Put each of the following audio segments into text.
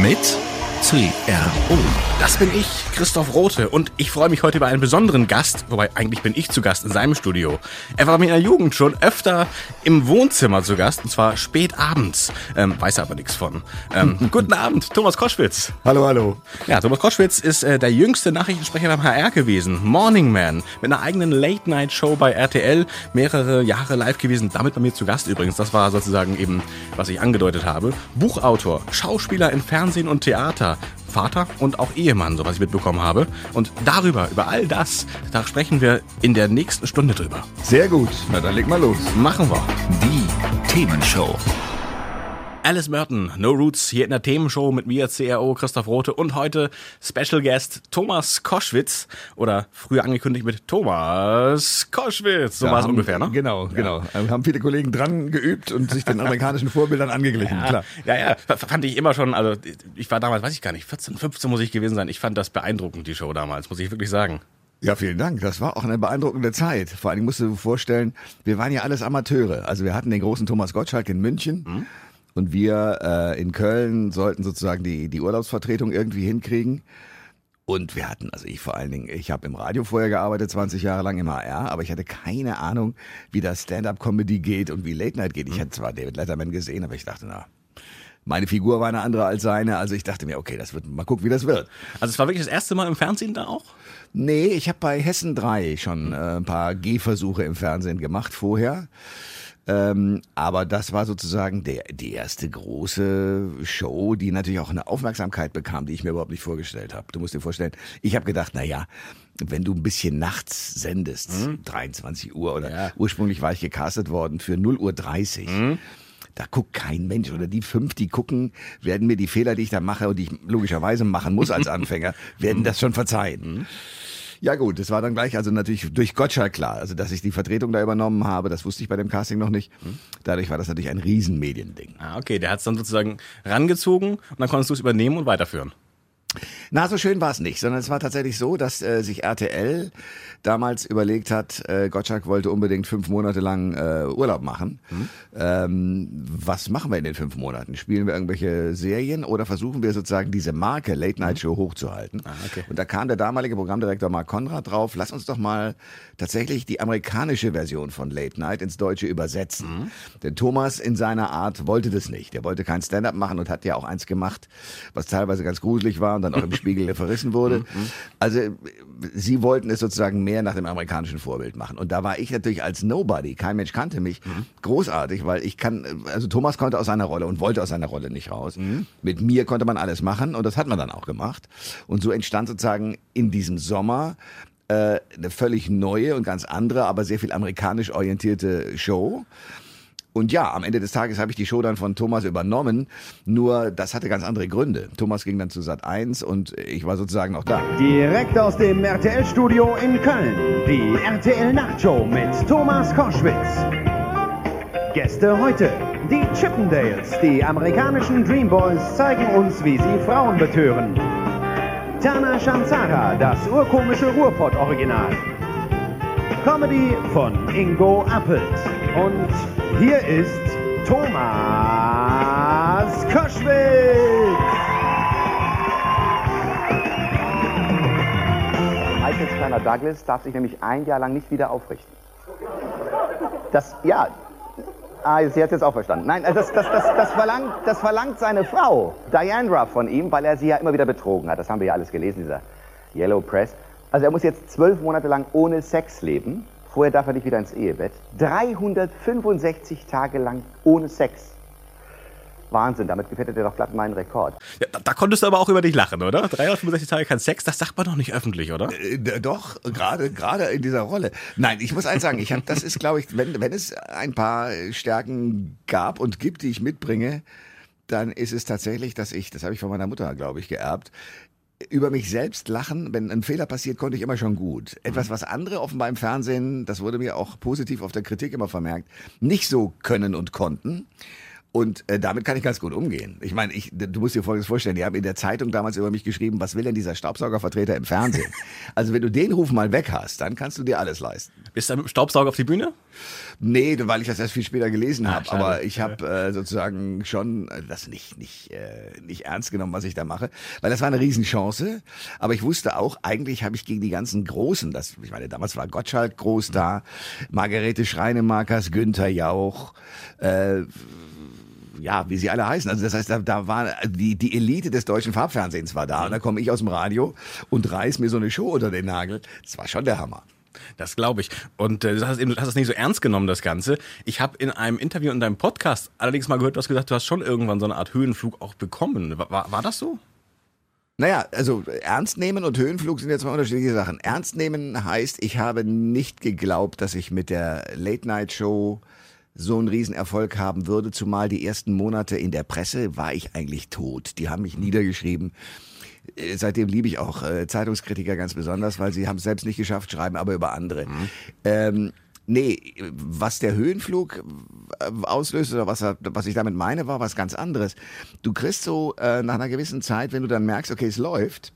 Mit CRO. Das bin ich, Christoph Rote, und ich freue mich heute über einen besonderen Gast, wobei eigentlich bin ich zu Gast in seinem Studio. Er war mir in der Jugend schon öfter im Wohnzimmer zu Gast, und zwar spät abends. Ähm, weiß aber nichts von. Ähm, guten Abend, Thomas Koschwitz. Hallo, hallo. Ja, Thomas Koschwitz ist äh, der jüngste Nachrichtensprecher beim HR gewesen. Morning Man, mit einer eigenen Late-Night-Show bei RTL, mehrere Jahre live gewesen, damit bei mir zu Gast übrigens. Das war sozusagen eben, was ich angedeutet habe. Buchautor, Schauspieler in Fernsehen und Theater, Vater und auch Ehemann, so was ich mitbekommen habe. Und darüber, über all das, da sprechen wir in der nächsten Stunde drüber. Sehr gut. Na, dann leg mal los. Machen wir. Die Themenshow. Alice Merton, No Roots, hier in der Themenshow mit mir, CRO Christoph Rote und heute Special Guest Thomas Koschwitz oder früher angekündigt mit Thomas Koschwitz. So war es ungefähr, ne? Genau, genau. Wir haben viele Kollegen dran geübt und sich den amerikanischen Vorbildern angeglichen, klar. Ja, ja, fand ich immer schon, also ich war damals, weiß ich gar nicht, 14, 15 muss ich gewesen sein. Ich fand das beeindruckend, die Show damals, muss ich wirklich sagen. Ja, vielen Dank. Das war auch eine beeindruckende Zeit. Vor allem musst du dir vorstellen, wir waren ja alles Amateure. Also wir hatten den großen Thomas Gottschalk in München Mhm. Und wir äh, in Köln sollten sozusagen die, die Urlaubsvertretung irgendwie hinkriegen. Und wir hatten, also ich vor allen Dingen, ich habe im Radio vorher gearbeitet, 20 Jahre lang im HR, aber ich hatte keine Ahnung, wie das Stand-up-Comedy geht und wie Late Night geht. Ich hatte zwar David Letterman gesehen, aber ich dachte, na, meine Figur war eine andere als seine. Also ich dachte mir, okay, das wird, mal gucken, wie das wird. Also es war wirklich das erste Mal im Fernsehen da auch? Nee, ich habe bei Hessen 3 schon äh, ein paar Gehversuche im Fernsehen gemacht vorher. Ähm, aber das war sozusagen der, die erste große Show, die natürlich auch eine Aufmerksamkeit bekam, die ich mir überhaupt nicht vorgestellt habe. Du musst dir vorstellen, ich habe gedacht, na ja, wenn du ein bisschen nachts sendest, 23 Uhr oder Ja. ursprünglich war ich gecastet worden für 0 Uhr 30. Da guckt kein Mensch oder die fünf, die gucken, werden mir die Fehler, die ich da mache und die ich logischerweise machen muss als Anfänger, werden das schon verzeihen. Ja gut, das war dann gleich, also natürlich durch Gottschalk klar, also dass ich die Vertretung da übernommen habe, das wusste ich bei dem Casting noch nicht. Dadurch war das natürlich ein Riesenmediending. Ah, okay, der hat es dann sozusagen rangezogen und dann konntest du es übernehmen und weiterführen. Na, so schön war es nicht, sondern es war tatsächlich so, dass äh, sich RTL damals überlegt hat, äh, Gottschalk wollte unbedingt fünf Monate lang äh, Urlaub machen. Ähm, was machen wir in den fünf Monaten? Spielen wir irgendwelche Serien oder versuchen wir sozusagen diese Marke Late Night Show hochzuhalten? okay. Und da kam der damalige Programmdirektor Mark Konrad drauf, lass uns doch mal tatsächlich die amerikanische Version von Late Night ins Deutsche übersetzen. Denn Thomas in seiner Art wollte das nicht. Er wollte kein Stand-up machen und hat ja auch eins gemacht, was teilweise ganz gruselig war und dann auch im Spiegel verrissen wurde. Also äh, sie wollten es sozusagen mehr nach dem amerikanischen Vorbild machen. Und da war ich natürlich als Nobody, kein Mensch kannte mich, großartig, weil ich kann, also Thomas konnte aus seiner Rolle und wollte aus seiner Rolle nicht raus. Mit mir konnte man alles machen und das hat man dann auch gemacht. Und so entstand sozusagen in diesem Sommer äh, eine völlig neue und ganz andere, aber sehr viel amerikanisch orientierte Show. Und ja, am Ende des Tages habe ich die Show dann von Thomas übernommen. Nur das hatte ganz andere Gründe. Thomas ging dann zu Sat 1 und ich war sozusagen auch da. Direkt aus dem RTL-Studio in Köln. Die RTL-Nachtshow mit Thomas Koschwitz. Gäste heute. Die Chippendales, die amerikanischen Dreamboys, zeigen uns, wie sie Frauen betören. Tana Shanzara, das urkomische Ruhrpott-Original. Comedy von Ingo Appelt. Und hier ist Thomas Koschwitz. Michaels kleiner Douglas darf sich nämlich ein Jahr lang nicht wieder aufrichten. Das, ja. Ah, sie hat jetzt auch verstanden. Nein, also das, das, das, das, verlangt, das verlangt seine Frau, Diane Ruff, von ihm, weil er sie ja immer wieder betrogen hat. Das haben wir ja alles gelesen, dieser Yellow Press. Also er muss jetzt zwölf Monate lang ohne Sex leben. Vorher darf er nicht wieder ins Ehebett. 365 Tage lang ohne Sex. Wahnsinn, damit gefährdet er doch glatt meinen Rekord. Ja, da, da konntest du aber auch über dich lachen, oder? 365 Tage kein Sex, das sagt man doch nicht öffentlich, oder? Äh, Doch, gerade gerade in dieser Rolle. Nein, ich muss eins sagen, ich habe das ist glaube ich, wenn wenn es ein paar Stärken gab und gibt, die ich mitbringe, dann ist es tatsächlich, dass ich, das habe ich von meiner Mutter, glaube ich, geerbt, über mich selbst lachen, wenn ein Fehler passiert, konnte ich immer schon gut. Etwas, was andere offenbar im Fernsehen, das wurde mir auch positiv auf der Kritik immer vermerkt, nicht so können und konnten. Und äh, damit kann ich ganz gut umgehen. Ich meine, ich, du musst dir Folgendes vorstellen, die haben in der Zeitung damals über mich geschrieben, was will denn dieser Staubsaugervertreter im Fernsehen? also wenn du den Ruf mal weg hast, dann kannst du dir alles leisten. Bist du mit dem Staubsauger auf die Bühne? Nee, weil ich das erst viel später gelesen Ah, habe. Aber ich habe äh, sozusagen schon äh, das nicht, nicht, äh, nicht ernst genommen, was ich da mache. Weil das war eine Riesenchance. Aber ich wusste auch, eigentlich habe ich gegen die ganzen Großen, das, ich meine, damals war Gottschalk groß da, Margarete Schreinemakers, Günther Jauch, äh, ja, wie sie alle heißen. Also das heißt, da, da war die, die Elite des deutschen Farbfernsehens war da. Und da komme ich aus dem Radio und reiß mir so eine Show unter den Nagel. Das war schon der Hammer. Das glaube ich. Und äh, du hast eben, du hast das nicht so ernst genommen, das Ganze. Ich habe in einem Interview in deinem Podcast allerdings mal gehört, du hast gesagt, du hast schon irgendwann so eine Art Höhenflug auch bekommen. War, war, war das so? Naja, also ernst nehmen und Höhenflug sind ja zwei unterschiedliche Sachen. Ernst nehmen heißt, ich habe nicht geglaubt, dass ich mit der Late-Night-Show so einen Riesenerfolg haben würde, zumal die ersten Monate in der Presse war ich eigentlich tot. Die haben mich niedergeschrieben. Äh, Seitdem liebe ich auch äh, Zeitungskritiker ganz besonders, weil sie haben es selbst nicht geschafft, schreiben aber über andere. Ähm, nee, was der Höhenflug äh, auslöst oder was, was ich damit meine, war was ganz anderes. Du kriegst so äh, nach einer gewissen Zeit, wenn du dann merkst, okay, es läuft,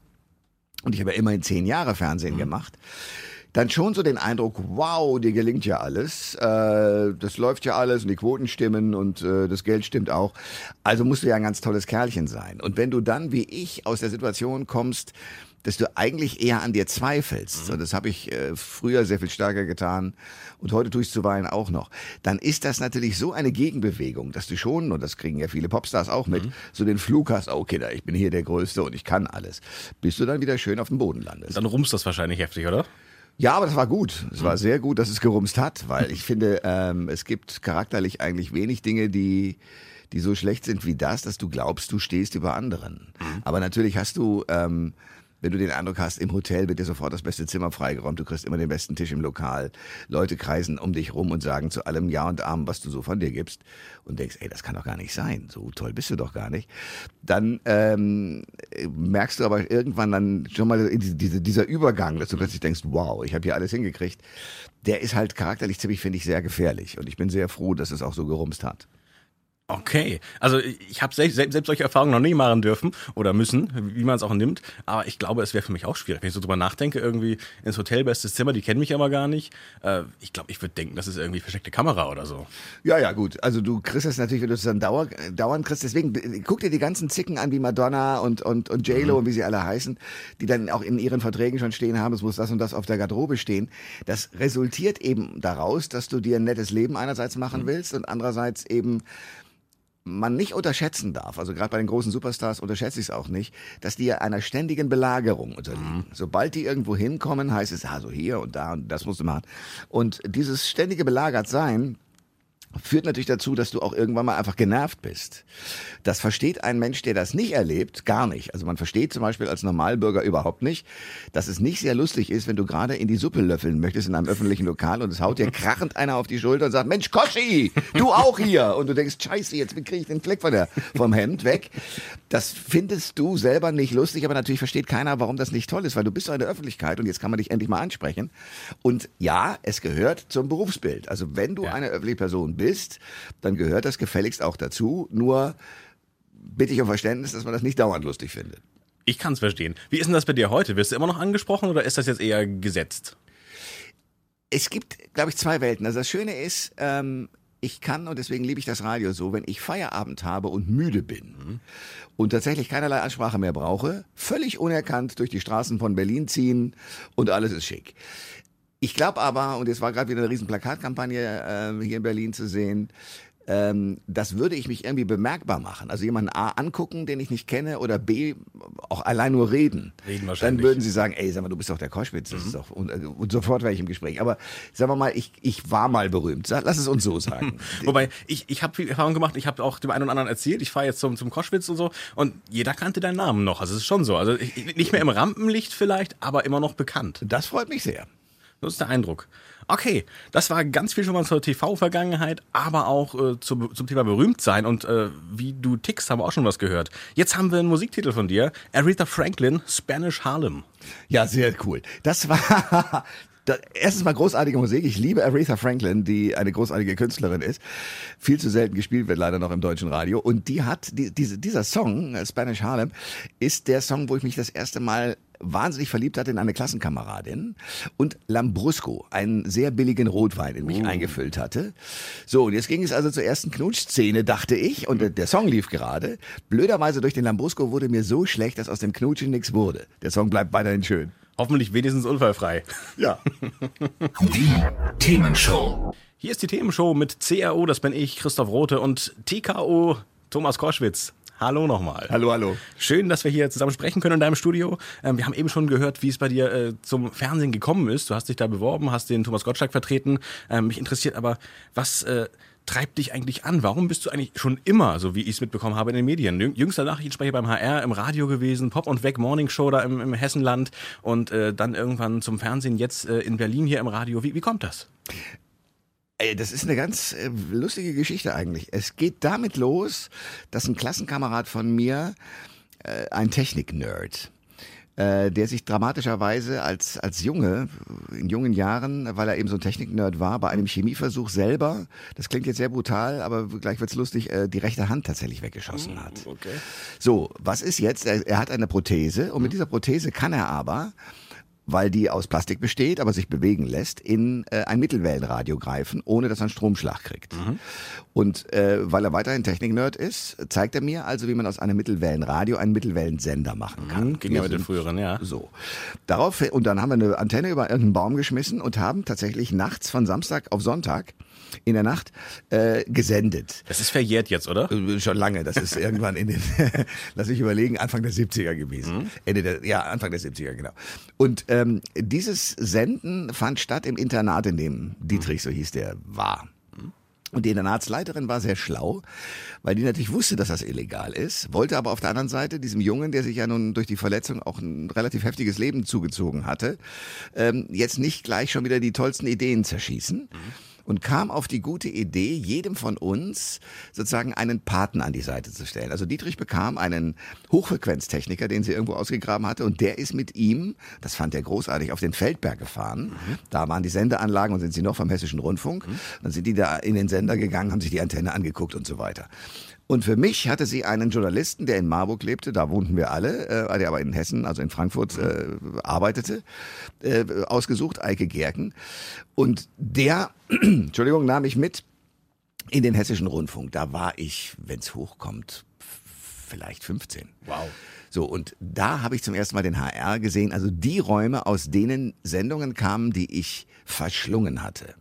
und ich habe ja immerhin zehn Jahre Fernsehen gemacht, dann schon so den Eindruck, wow, dir gelingt ja alles, äh, das läuft ja alles und die Quoten stimmen und äh, das Geld stimmt auch. Also musst du ja ein ganz tolles Kerlchen sein. Und wenn du dann, wie ich, aus der Situation kommst, dass du eigentlich eher an dir zweifelst, und das habe ich äh, früher sehr viel stärker getan und heute tue ich es zuweilen auch noch, dann ist das natürlich so eine Gegenbewegung, dass du schon, und das kriegen ja viele Popstars auch mit, so den Flug hast, oh, okay, da, ich bin hier der Größte und ich kann alles, bis du dann wieder schön auf dem Boden landest. Dann rumst das wahrscheinlich heftig, oder? Ja, aber das war gut. Es war sehr gut, dass es gerumst hat, weil ich finde, ähm, es gibt charakterlich eigentlich wenig Dinge, die die so schlecht sind wie das, dass du glaubst, du stehst über anderen. Aber natürlich hast du, ähm, wenn du den Eindruck hast, im Hotel wird dir sofort das beste Zimmer freigeräumt, du kriegst immer den besten Tisch im Lokal, Leute kreisen um dich rum und sagen zu allem Ja und Amen, was du so von dir gibst und denkst, ey, das kann doch gar nicht sein, so toll bist du doch gar nicht. Dann ähm, merkst du aber irgendwann dann schon mal diese, dieser Übergang, dass du plötzlich denkst, wow, ich habe hier alles hingekriegt. Der ist halt charakterlich ziemlich, finde ich, sehr gefährlich und ich bin sehr froh, dass es auch so gerumst hat. Okay, also ich habe selbst, selbst, solche Erfahrungen noch nie machen dürfen oder müssen, wie man es auch nimmt. Aber ich glaube, es wäre für mich auch schwierig, wenn ich so drüber nachdenke, irgendwie ins Hotel, bestes Zimmer, die kennen mich aber gar nicht. Äh, ich glaube, ich würde denken, das ist irgendwie versteckte Kamera oder so. Ja, ja, gut. Also du kriegst das natürlich, wenn du es dann dauer, dauernd kriegst. Deswegen äh, guck dir die ganzen Zicken an, wie Madonna und, und, und J-Lo und wie sie alle heißen, die dann auch in ihren Verträgen schon stehen haben, es muss das und das auf der Garderobe stehen. Das resultiert eben daraus, dass du dir ein nettes Leben einerseits machen willst und andererseits eben man nicht unterschätzen darf, also gerade bei den großen Superstars unterschätze ich es auch nicht, dass die einer ständigen Belagerung unterliegen. Sobald die irgendwo hinkommen, heißt es, also hier und da und das musst du machen. Und dieses ständige Belagertsein führt natürlich dazu, dass du auch irgendwann mal einfach genervt bist. Das versteht ein Mensch, der das nicht erlebt, gar nicht. Also man versteht zum Beispiel als Normalbürger überhaupt nicht, dass es nicht sehr lustig ist, wenn du gerade in die Suppe löffeln möchtest in einem öffentlichen Lokal und es haut dir krachend einer auf die Schulter und sagt, Mensch, Koschi, du auch hier. Und du denkst, scheiße, jetzt kriege ich den Fleck von der, vom Hemd weg. Das findest du selber nicht lustig, aber natürlich versteht keiner, warum das nicht toll ist, weil du bist doch in der Öffentlichkeit und jetzt kann man dich endlich mal ansprechen. Und ja, es gehört zum Berufsbild. Also wenn du eine öffentliche Person bist, dann gehört das gefälligst auch dazu. Nur bitte ich um Verständnis, dass man das nicht dauernd lustig findet. Ich kann es verstehen. Wie ist denn das bei dir heute? Wirst du immer noch angesprochen oder ist das jetzt eher gesetzt? Es gibt, glaube ich, zwei Welten. Also das Schöne ist, ähm, ich kann, und deswegen liebe ich das Radio so, wenn ich Feierabend habe und müde bin und tatsächlich keinerlei Ansprache mehr brauche, völlig unerkannt durch die Straßen von Berlin ziehen und alles ist schick. Ich glaube aber, und jetzt war gerade wieder eine riesen Plakatkampagne äh, hier in Berlin zu sehen, ähm, das würde ich mich irgendwie bemerkbar machen. Also jemanden A angucken, den ich nicht kenne, oder B auch allein nur reden. Reden Dann wahrscheinlich. Mhm. würden sie sagen, ey, sag mal, du bist doch der Koschwitz. Das ist doch, und, äh, und sofort wäre ich im Gespräch. Aber sagen wir mal, ich, ich war mal berühmt. Lass es uns so sagen. Wobei, ich, ich habe viel Erfahrung gemacht, ich habe auch dem einen oder anderen erzählt, ich fahre jetzt zum, zum Koschwitz und so und jeder kannte deinen Namen noch. Also es ist schon so. Also ich, nicht mehr im Rampenlicht vielleicht, aber immer noch bekannt. das freut mich sehr. Das ist der Eindruck. Okay, das war ganz viel schon mal zur TV-Vergangenheit, aber auch äh, zum, zum Thema Berühmtsein und äh, wie du tickst, haben wir auch schon was gehört. Jetzt haben wir einen Musiktitel von dir, Aretha Franklin, Spanish Harlem. Ja, sehr cool. Das war da, erstens mal großartige Musik. Ich liebe Aretha Franklin, die eine großartige Künstlerin ist. Viel zu selten gespielt wird leider noch im deutschen Radio. Und die hat, die, diese, dieser Song, äh, Spanish Harlem, ist der Song, wo ich mich das erste Mal wahnsinnig verliebt hatte in eine Klassenkameradin und Lambrusco, einen sehr billigen Rotwein in mich eingefüllt hatte. So, und jetzt ging es also zur ersten Knutschszene, dachte ich, und der Song lief gerade. Blöderweise durch den Lambrusco wurde mir so schlecht, dass aus dem Knutschen nichts wurde. Der Song bleibt weiterhin schön. Hoffentlich wenigstens unfallfrei. Ja. Die Themenshow. Hier ist die Themenshow mit CRO, das bin ich, Christoph Rote und TKO, Thomas Koschwitz. Hallo nochmal. Hallo, hallo. Schön, dass wir hier zusammen sprechen können in deinem Studio. Ähm, wir haben eben schon gehört, wie es bei dir äh, zum Fernsehen gekommen ist. Du hast dich da beworben, hast den Thomas Gottschalk vertreten. Ähm, mich interessiert aber, was äh, treibt dich eigentlich an? Warum bist du eigentlich schon immer, so wie ich es mitbekommen habe, in den Medien? Jüng- Jüngster Nachrichtensprecher beim HR, im Radio gewesen, Pop und Weg Morning Show da im, im Hessenland und äh, dann irgendwann zum Fernsehen, jetzt äh, in Berlin hier im Radio. Wie, wie kommt das? Das ist eine ganz äh, lustige Geschichte eigentlich. Es geht damit los, dass ein Klassenkamerad von mir, äh, ein Technik-Nerd, äh, der sich dramatischerweise als, als Junge, in jungen Jahren, weil er eben so ein Technik-Nerd war, bei einem Chemieversuch selber, das klingt jetzt sehr brutal, aber gleich wird's lustig, äh, die rechte Hand tatsächlich weggeschossen hat. Okay. So, was ist jetzt? Er, er hat eine Prothese und mit dieser Prothese kann er aber weil die aus Plastik besteht, aber sich bewegen lässt, in äh, ein Mittelwellenradio greifen, ohne dass er einen Stromschlag kriegt. Und äh, weil er weiterhin Technik-Nerd ist, zeigt er mir also, wie man aus einem Mittelwellenradio einen Mittelwellensender machen kann. Ging ja mit den früheren, ja. so. Darauf, und dann haben wir eine Antenne über irgendeinen Baum geschmissen und haben tatsächlich nachts von Samstag auf Sonntag in der Nacht äh, gesendet. Das ist verjährt jetzt, oder? Äh, Schon lange, das ist irgendwann in den, lass mich überlegen, Anfang der 70er gewesen. Ende der, ja, Anfang der 70er, genau. Und ähm, dieses Senden fand statt im Internat, in dem Dietrich, so hieß der, war. Und die Internatsleiterin war sehr schlau, weil die natürlich wusste, dass das illegal ist, wollte aber auf der anderen Seite diesem Jungen, der sich ja nun durch die Verletzung auch ein relativ heftiges Leben zugezogen hatte, ähm, jetzt nicht gleich schon wieder die tollsten Ideen zerschießen. Und kam auf die gute Idee, jedem von uns sozusagen einen Paten an die Seite zu stellen. Also Dietrich bekam einen Hochfrequenztechniker, den sie irgendwo ausgegraben hatte, und der ist mit ihm, das fand er großartig, auf den Feldberg gefahren. Da waren die Sendeanlagen und sind sie noch vom Hessischen Rundfunk. Dann sind die da in den Sender gegangen, haben sich die Antenne angeguckt und so weiter. Und für mich hatte sie einen Journalisten, der in Marburg lebte, da wohnten wir alle, äh, der aber in Hessen, also in Frankfurt, äh, arbeitete, äh, ausgesucht, Eike Gerken. Und der, Entschuldigung, nahm ich mit in den Hessischen Rundfunk. Da war ich, wenn es hochkommt, vielleicht 15. Wow. So, und da habe ich zum ersten Mal den HR gesehen, also die Räume, aus denen Sendungen kamen, die ich verschlungen hatte.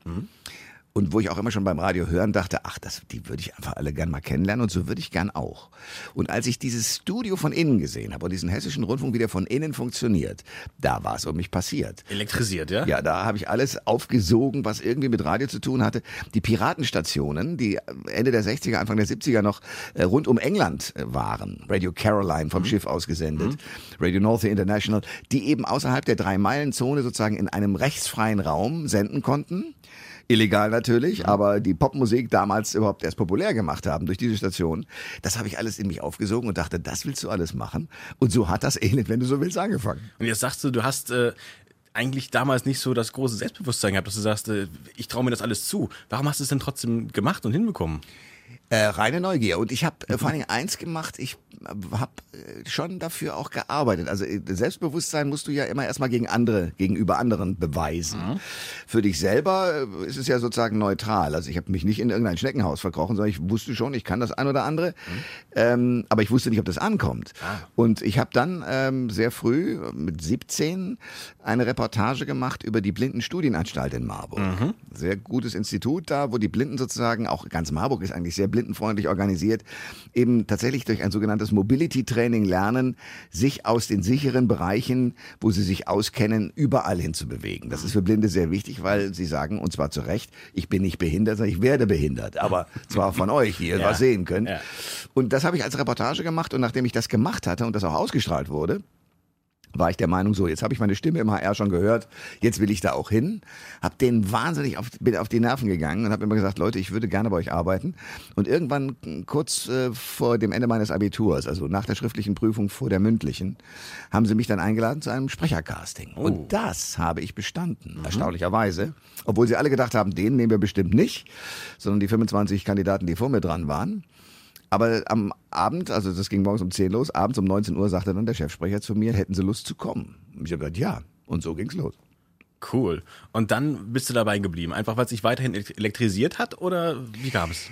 Und wo ich auch immer schon beim Radio hören dachte, ach, das, die würde ich einfach alle gern mal kennenlernen und so würde ich gern auch. Und als ich dieses Studio von innen gesehen habe und diesen hessischen Rundfunk, wie der von innen funktioniert, da war es um mich passiert. Elektrisiert, ja? Ja, da habe ich alles aufgesogen, was irgendwie mit Radio zu tun hatte. Die Piratenstationen, die Ende der 60er, Anfang der 70er noch äh, rund um England äh, waren, Radio Caroline vom Schiff ausgesendet, Radio North International, die eben außerhalb der Drei-Meilen-Zone sozusagen in einem rechtsfreien Raum senden konnten. Illegal natürlich, aber die Popmusik damals überhaupt erst populär gemacht haben durch diese Station. Das habe ich alles in mich aufgesogen und dachte, das willst du alles machen. Und so hat das Elend, wenn du so willst, angefangen. Und jetzt sagst du, du hast äh, eigentlich damals nicht so das große Selbstbewusstsein gehabt, dass du sagst, äh, ich traue mir das alles zu. Warum hast du es denn trotzdem gemacht und hinbekommen? Äh, reine Neugier. Und ich habe äh, vor allen Dingen eins gemacht, ich habe äh, schon dafür auch gearbeitet. Also äh, Selbstbewusstsein musst du ja immer erstmal gegen andere, gegenüber anderen beweisen. Für dich selber äh, ist es ja sozusagen neutral. Also ich habe mich nicht in irgendein Schneckenhaus verkrochen, sondern ich wusste schon, ich kann das ein oder andere. Ähm, aber ich wusste nicht, ob das ankommt. Und ich habe dann ähm, sehr früh, mit 17, eine Reportage gemacht über die Blindenstudienanstalt in Marburg. Sehr gutes Institut da, wo die Blinden sozusagen, auch ganz Marburg ist eigentlich sehr blindenfreundlich organisiert, eben tatsächlich durch ein sogenanntes Mobility-Training lernen, sich aus den sicheren Bereichen, wo sie sich auskennen, überall hin zu bewegen. Das ist für Blinde sehr wichtig, weil sie sagen, und zwar zu Recht, ich bin nicht behindert, sondern ich werde behindert. Aber zwar von euch, die ihr Ja. was sehen könnt. Ja. Und das habe ich als Reportage gemacht und nachdem ich das gemacht hatte und das auch ausgestrahlt wurde, war ich der Meinung, so, jetzt habe ich meine Stimme im HR schon gehört, jetzt will ich da auch hin. Hab den wahnsinnig auf, bin auf die Nerven gegangen und habe immer gesagt, Leute, ich würde gerne bei euch arbeiten. Und irgendwann kurz äh, vor dem Ende meines Abiturs, also nach der schriftlichen Prüfung vor der mündlichen, haben sie mich dann eingeladen zu einem Sprechercasting. Oh. Und das habe ich bestanden, Mhm. erstaunlicherweise. Obwohl sie alle gedacht haben, den nehmen wir bestimmt nicht, sondern die 25 Kandidaten, die vor mir dran waren. Aber am Abend, also das ging morgens um 10 los, abends um 19 Uhr sagte dann der Chefsprecher zu mir, hätten Sie Lust zu kommen? Und ich habe gesagt, ja. Und so ging's los. Cool. Und dann bist du dabei geblieben, einfach weil es dich weiterhin elektrisiert hat oder wie kam es?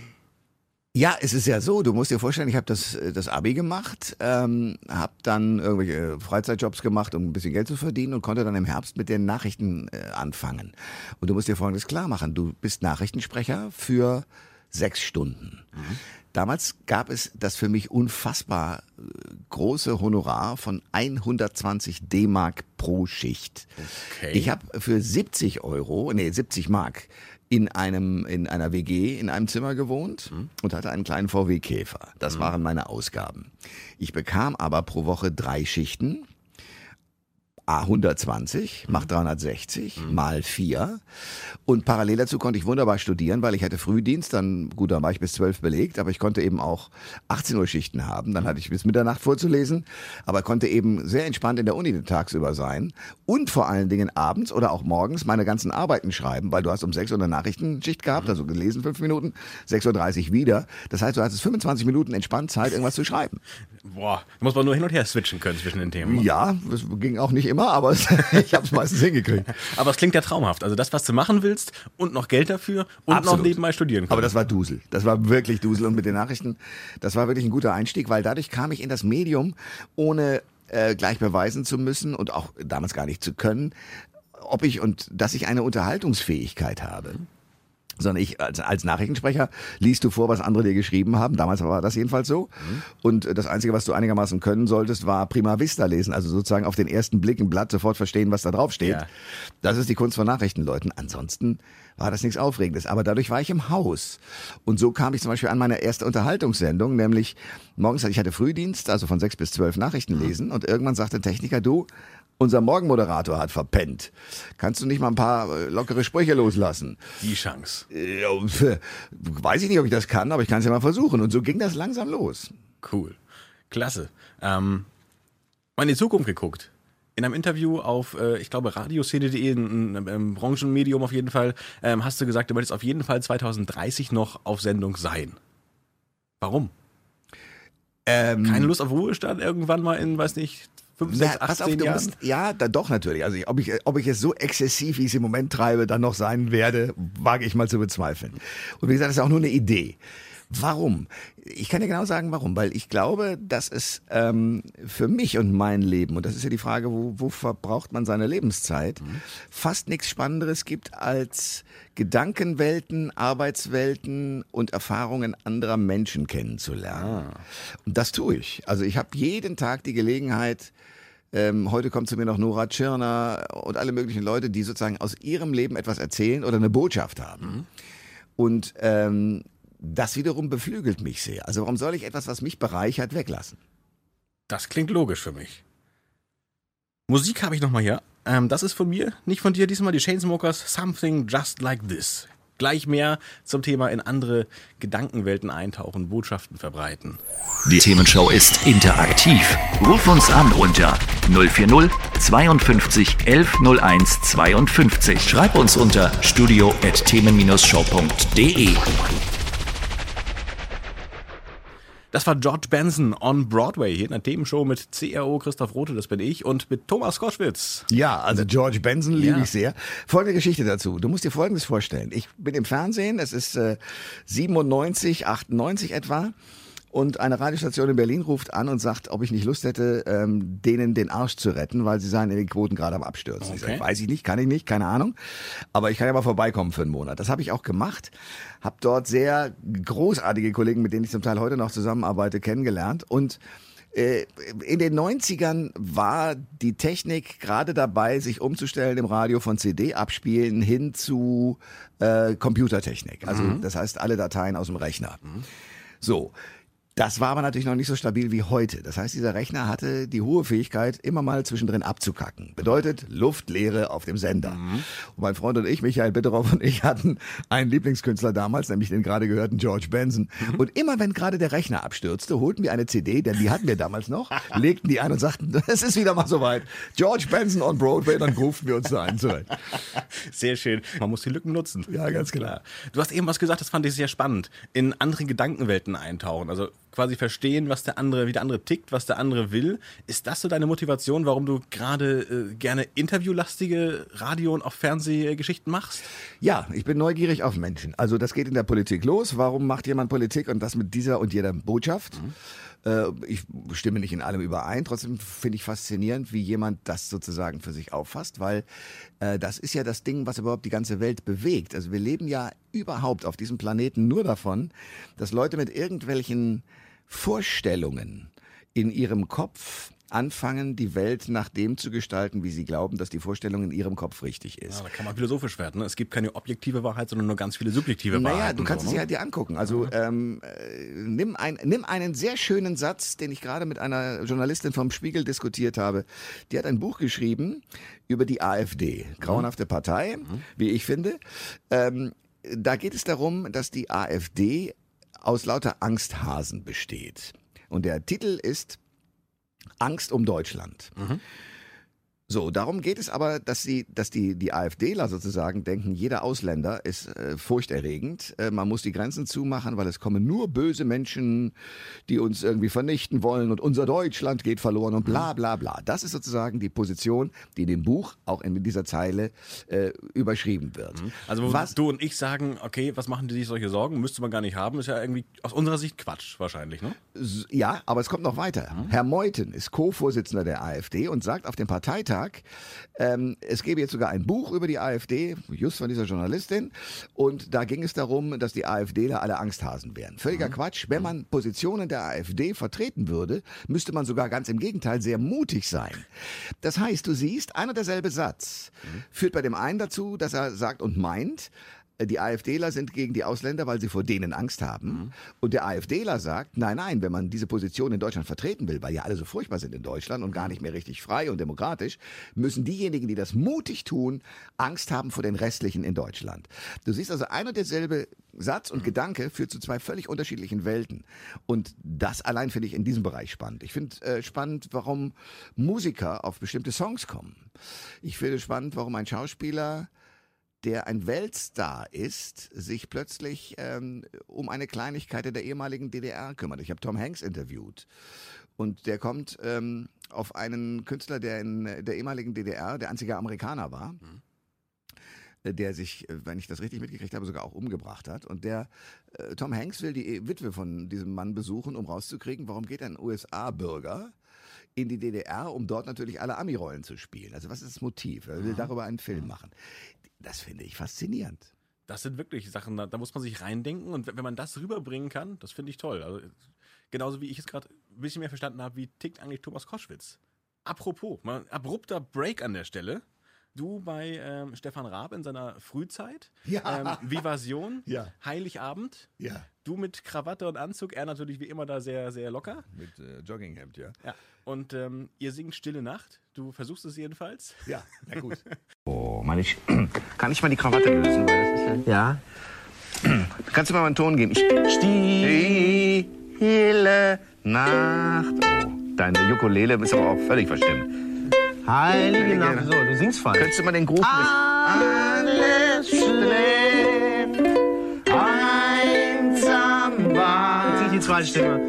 Ja, es ist ja so, du musst dir vorstellen, ich habe das, äh, das Abi gemacht, ähm, habe dann irgendwelche Freizeitjobs gemacht, um ein bisschen Geld zu verdienen und konnte dann im Herbst mit den Nachrichten äh, anfangen. Und du musst dir Folgendes klar machen, du bist Nachrichtensprecher für sechs Stunden. Damals gab es das für mich unfassbar äh, große Honorar von 120 D-Mark pro Schicht. Okay. Ich habe für 70 Euro, nee 70 Mark in einem in einer WG in einem Zimmer gewohnt und hatte einen kleinen VW Käfer. Das waren meine Ausgaben. Ich bekam aber pro Woche drei Schichten. A 120 macht 360 mal 4. Und parallel dazu konnte ich wunderbar studieren, weil ich hatte Frühdienst, dann, gut, dann war ich bis 12 belegt, aber ich konnte eben auch 18 Uhr Schichten haben. Dann hatte ich bis Mitternacht vorzulesen, aber konnte eben sehr entspannt in der Uni tagsüber sein und vor allen Dingen abends oder auch morgens meine ganzen Arbeiten schreiben, weil du hast um 6 Uhr eine Nachrichtenschicht gehabt, also gelesen 5 Minuten, 6.30 Uhr wieder. Das heißt, du hattest 25 Minuten entspannt Zeit, irgendwas zu schreiben. Boah, da muss man nur hin und her switchen können zwischen den Themen. Ja, das ging auch nicht immer, aber es- ich habe es meistens hingekriegt. Aber es klingt ja traumhaft. Also das, was du machen willst und noch Geld dafür und noch Absolut. nebenbei studieren können. Aber das war Dusel. Das war wirklich Dusel. Und mit den Nachrichten, das war wirklich ein guter Einstieg, weil dadurch kam ich in das Medium, ohne äh, gleich beweisen zu müssen und auch damals gar nicht zu können, ob ich und dass ich eine Unterhaltungsfähigkeit habe. Sondern ich als, als Nachrichtensprecher liest du vor, was andere dir geschrieben haben. Damals war das jedenfalls so. Und äh, das Einzige, was du einigermaßen können solltest, war Prima Vista lesen. Also sozusagen auf den ersten Blick ein Blatt sofort verstehen, was da drauf steht. Ja. Das ist die Kunst von Nachrichtenleuten. Ansonsten war das nichts Aufregendes. Aber dadurch war ich im Haus. Und so kam ich zum Beispiel an meine erste Unterhaltungssendung, nämlich morgens, ich hatte Frühdienst, also von sechs bis zwölf Nachrichten lesen. Und irgendwann sagte ein Techniker, du, unser Morgenmoderator hat verpennt. Kannst du nicht mal ein paar äh, lockere Sprüche loslassen? die Chance. Äh, pf, weiß ich nicht, ob ich das kann, aber ich kann es ja mal versuchen. Und so ging das langsam los. Cool. Klasse. Ähm, mal in die Zukunft geguckt. In einem Interview auf, äh, ich glaube, radioszene.de, ein Branchenmedium auf jeden Fall, ähm, hast du gesagt, du möchtest auf jeden Fall 2030 noch auf Sendung sein. Warum? Ähm, Keine Lust auf Ruhestand irgendwann mal in, weiß nicht, 5, 6, Na, pass 18 auf, du Jahren? musst, ja, da doch natürlich. Also ob, ich, ob ich es so exzessiv, wie ich es im Moment treibe, dann noch sein werde, wage ich mal zu bezweifeln. Und wie gesagt, das ist auch nur eine Idee. Warum? Ich kann dir genau sagen, warum. Weil ich glaube, dass es ähm, für mich und mein Leben, und das ist ja die Frage, wo, wo verbraucht man seine Lebenszeit, fast nichts Spannenderes gibt als Gedankenwelten, Arbeitswelten und Erfahrungen anderer Menschen kennenzulernen. Und das tue ich. Also ich habe jeden Tag die Gelegenheit, ähm, heute kommt zu mir noch Nora Tschirner und alle möglichen Leute, die sozusagen aus ihrem Leben etwas erzählen oder eine Botschaft haben. Und ähm, das wiederum beflügelt mich sehr. Also warum soll ich etwas, was mich bereichert, weglassen? Das klingt logisch für mich. Musik habe ich nochmal hier. Ähm, das ist von mir, nicht von dir. Diesmal die Chainsmokers, Something Just Like This. Gleich mehr zum Thema in andere Gedankenwelten eintauchen, Botschaften verbreiten. Die Themenshow ist interaktiv. Ruf uns an unter 040 52 1101 52. Schreib uns unter studio@themen-show.de. Das war George Benson on Broadway hier in der Themenshow mit CRO Christoph Rote, das bin ich, und mit Thomas Koschwitz. Ja, also George Benson liebe Ja. ich sehr. Folgende Geschichte dazu. Du musst dir Folgendes vorstellen. Ich bin im Fernsehen, es ist äh, 97, 98 etwa. Und eine Radiostation in Berlin ruft an und sagt, ob ich nicht Lust hätte, ähm, denen den Arsch zu retten, weil sie seien in den Quoten gerade am Abstürzen. Ich Okay. sag, weiß ich nicht, kann ich nicht, keine Ahnung. Aber ich kann ja mal vorbeikommen für einen Monat. Das habe ich auch gemacht. Habe dort sehr großartige Kollegen, mit denen ich zum Teil heute noch zusammenarbeite, kennengelernt. Und äh, in den 90ern war die Technik gerade dabei, sich umzustellen im Radio von CD-Abspielen hin zu äh, Computertechnik. Also das heißt alle Dateien aus dem Rechner. So. Das war aber natürlich noch nicht so stabil wie heute. Das heißt, dieser Rechner hatte die hohe Fähigkeit, immer mal zwischendrin abzukacken. Bedeutet Luftleere auf dem Sender. Mhm. Und mein Freund und ich, Michael Bitteroff und ich, hatten einen Lieblingskünstler damals, nämlich den gerade gehörten George Benson. Mhm. Und immer wenn gerade der Rechner abstürzte, holten wir eine CD, denn die hatten wir damals noch, legten die ein und sagten, es ist wieder mal soweit. George Benson on Broadway, dann rufen wir uns da ein zurecht. Sehr schön. Man muss die Lücken nutzen. Ja, ganz klar. Du hast eben was gesagt, das fand ich sehr spannend. In andere Gedankenwelten eintauchen. Also quasi verstehen, was der andere, wie der andere tickt, was der andere will. Ist das so deine Motivation, warum du gerade äh, gerne interviewlastige Radio- und auch Fernsehgeschichten machst? Ja, ich bin neugierig auf Menschen. Also das geht in der Politik los. Warum macht jemand Politik und das mit dieser und jeder Botschaft? Äh, Ich stimme nicht in allem überein. Trotzdem finde ich faszinierend, wie jemand das sozusagen für sich auffasst, weil äh, das ist ja das Ding, was überhaupt die ganze Welt bewegt. Also wir leben ja überhaupt auf diesem Planeten nur davon, dass Leute mit irgendwelchen Vorstellungen in ihrem Kopf anfangen, die Welt nach dem zu gestalten, wie sie glauben, dass die Vorstellung in ihrem Kopf richtig ist. Ja, da kann man philosophisch werden. Ne? Es gibt keine objektive Wahrheit, sondern nur ganz viele subjektive Wahrheiten. Naja, du kannst so, es ne? ja dir angucken. Also ähm, äh, nimm, ein, nimm einen sehr schönen Satz, den ich gerade mit einer Journalistin vom Spiegel diskutiert habe. Die hat ein Buch geschrieben über die AfD. Grauenhafte Partei, wie ich finde. Ähm, da geht es darum, dass die AfD aus lauter Angsthasen besteht. Und der Titel ist Angst um Deutschland. So, darum geht es aber, dass sie, dass die, die AfDler sozusagen denken, jeder Ausländer ist äh, furchterregend. Äh, man muss die Grenzen zumachen, weil es kommen nur böse Menschen, die uns irgendwie vernichten wollen und unser Deutschland geht verloren und bla bla bla. Das ist sozusagen die Position, die in dem Buch auch in dieser Zeile äh, überschrieben wird. Also wo Was- du und ich sagen, okay, was machen die sich solche Sorgen? Müsste man gar nicht haben. Ist ja irgendwie aus unserer Sicht Quatsch wahrscheinlich, ne? Ja, aber es kommt noch weiter. Herr Meuthen ist Co-Vorsitzender der AfD und sagt auf dem Parteitag, ähm, es gäbe jetzt sogar ein Buch über die AfD, just von dieser Journalistin, und da ging es darum, dass die AfDler alle Angsthasen wären. Völliger Quatsch. Wenn man Positionen der AfD vertreten würde, müsste man sogar ganz im Gegenteil sehr mutig sein. Das heißt, du siehst, ein und derselbe Satz führt bei dem einen dazu, dass er sagt und meint, die AfDler sind gegen die Ausländer, weil sie vor denen Angst haben. Und der AfDler sagt, nein, nein, wenn man diese Position in Deutschland vertreten will, weil ja alle so furchtbar sind in Deutschland und gar nicht mehr richtig frei und demokratisch, müssen diejenigen, die das mutig tun, Angst haben vor den restlichen in Deutschland. Du siehst also ein und derselbe Satz und Gedanke führt zu zwei völlig unterschiedlichen Welten. Und das allein finde ich in diesem Bereich spannend. Ich finde äh, spannend, warum Musiker auf bestimmte Songs kommen. Ich finde spannend, warum ein Schauspieler der ein Weltstar ist, sich plötzlich ähm, um eine Kleinigkeit in der ehemaligen DDR kümmert. Ich habe Tom Hanks interviewt und der kommt ähm, auf einen Künstler, der in der ehemaligen DDR der einzige Amerikaner war. äh, Der sich, äh, wenn ich das richtig mitgekriegt habe, sogar auch umgebracht hat. Und der äh, Tom Hanks will die Witwe von diesem Mann besuchen, um rauszukriegen, warum geht ein USA-Bürger in die DDR, um dort natürlich alle Ami-Rollen zu spielen. Also was ist das Motiv? Er will darüber einen Film machen. Das finde ich faszinierend. Das sind wirklich Sachen, da, da muss man sich reindenken und wenn wenn man das rüberbringen kann, das finde ich toll. Also, genauso wie ich es gerade ein bisschen mehr verstanden habe, wie tickt eigentlich Thomas Koschwitz. Apropos, mal ein abrupter Break an der Stelle. Du bei ähm, Stefan Raab in seiner Frühzeit, Ja. ähm, Vivasion, Ja. Heiligabend, Ja. du mit Krawatte und Anzug, er natürlich wie immer da sehr, sehr locker. Mit äh, Jogginghemd, ja. Ja. Und ähm, ihr singt Stille Nacht, du versuchst es jedenfalls. Ja, na gut. Oh, Mann, ich, kann ich mal die Krawatte lösen? Weil das ist ja Ja. Kannst du mir mal einen Ton geben? Stille Nacht. Oh, deine Ukulele ist aber auch völlig verstimmt. Heilige. Nacht. So, du singst falsch. Könntest du mal den Groove Alles schläft, einsam war. Jetzt nicht die zweite Stimme.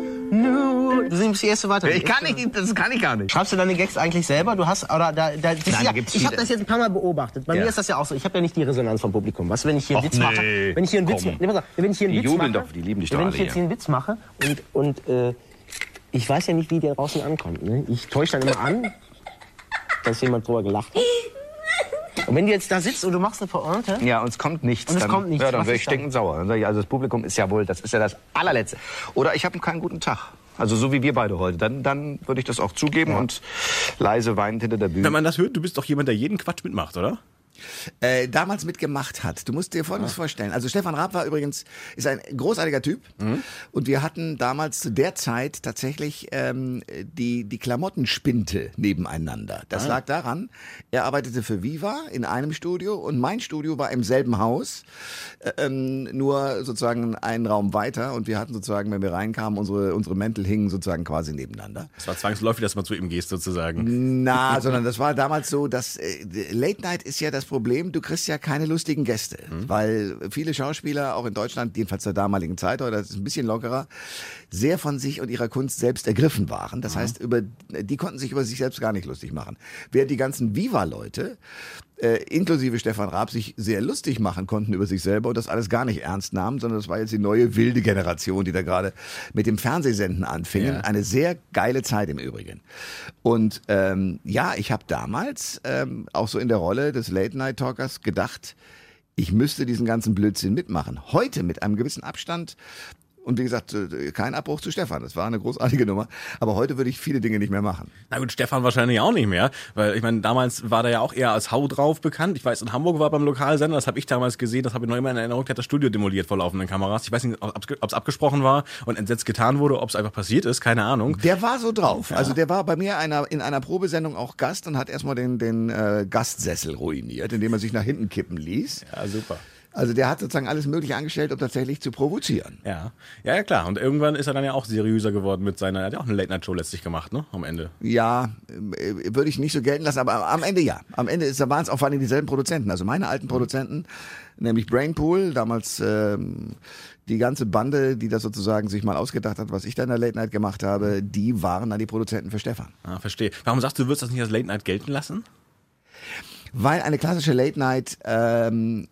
Du singst die erste weiter. Ich kann nicht, das kann ich gar nicht. Schreibst du deine Gags eigentlich selber? Du hast oder da, da, das Nein, ja, da gibt's ich habe das jetzt ein paar Mal beobachtet. Bei Ja. mir ist das ja auch so. Ich habe ja nicht die Resonanz vom Publikum. Was, wenn ich hier einen Och, Witz mache? nee. Wenn ich hier einen Witz, Komm. nee, pass auf, wenn ich hier einen Die Witz jubeln mache, doch, die lieben dich wenn doch ich alle jetzt hier. hier einen Witz mache und und äh, ich weiß ja nicht, wie der draußen ankommt. Ne? Ich täusche dann immer an, dass jemand drüber gelacht hat. Und wenn du jetzt da sitzt und du machst eine Pointe, Ja, und es kommt nichts. Und es dann, kommt nichts. Ja, dann wäre ich ist stinkend sauer. Dann sag ich, also das Publikum ist ja wohl, das ist ja das allerletzte. Oder ich habe keinen guten Tag. Also so wie wir beide heute. Dann, dann würde ich das auch zugeben und leise weinend hinter der Bühne. Wenn man das hört, du bist doch jemand, der jeden Quatsch mitmacht, oder? Äh, damals mitgemacht hat. Du musst dir Folgendes vorstellen. Also Stefan Raab war übrigens, ist ein großartiger Typ und wir hatten damals zu der Zeit tatsächlich ähm, die, die Klamottenspinte nebeneinander. Das lag daran, er arbeitete für Viva in einem Studio und mein Studio war im selben Haus, äh, ähm, nur sozusagen einen Raum weiter und wir hatten sozusagen, wenn wir reinkamen, unsere, unsere Mäntel hingen sozusagen quasi nebeneinander. Es war zwangsläufig, dass man zu ihm gehst, sozusagen. Na, sondern das war damals so, dass äh, Late Night ist ja das Problem, du kriegst ja keine lustigen Gäste, weil viele Schauspieler, auch in Deutschland, jedenfalls zur damaligen Zeit, oder das ist ein bisschen lockerer, sehr von sich und ihrer Kunst selbst ergriffen waren. Das heißt, über, die konnten sich über sich selbst gar nicht lustig machen. Während die ganzen Viva-Leute, äh, inklusive Stefan Raab, sich sehr lustig machen konnten über sich selber und das alles gar nicht ernst nahmen, sondern das war jetzt die neue wilde Generation, die da gerade mit dem Fernsehsenden anfingen. Ja. Eine sehr geile Zeit im Übrigen. Und ähm, ja, ich habe damals ähm, auch so in der Rolle des Late-Night-Talkers gedacht, ich müsste diesen ganzen Blödsinn mitmachen. Heute mit einem gewissen Abstand und wie gesagt, äh, kein Abbruch zu Stefan. Das war eine großartige Nummer. Aber heute würde ich viele Dinge nicht mehr machen. Na gut, Stefan wahrscheinlich auch nicht mehr, weil ich meine, damals war der ja auch eher als Hau drauf bekannt. Ich weiß, in Hamburg war er beim Lokalsender, das habe ich damals gesehen, das habe ich noch immer in Erinnerung, der hat das Studio demoliert vor laufenden Kameras. Ich weiß nicht, ob es abgesprochen war und entsetzt getan wurde, ob es einfach passiert ist, keine Ahnung. Der war so drauf. Also der war bei mir einer, in einer Probesendung auch Gast und hat erstmal den, den äh, Gastsessel ruiniert, indem er sich nach hinten kippen ließ. Ja, super. Also der hat sozusagen alles Mögliche angestellt, um tatsächlich zu provozieren. Ja. ja, ja klar. Und irgendwann ist er dann ja auch seriöser geworden mit seiner, er hat ja auch eine Late-Night-Show letztlich gemacht, ne, am Ende. Ja, äh, würde ich nicht so gelten lassen, aber am Ende ja. Am Ende ist, da waren es auch vor allem dieselben Produzenten. Also meine alten Produzenten, nämlich Brainpool, damals ähm, die ganze Bande, die das sozusagen sich mal ausgedacht hat, was ich da in der Late Night gemacht habe, die waren dann die Produzenten für Stefan. Ah, verstehe. Warum sagst du, du würdest das nicht als Late-Night gelten lassen? Weil eine klassische Late Night ähm,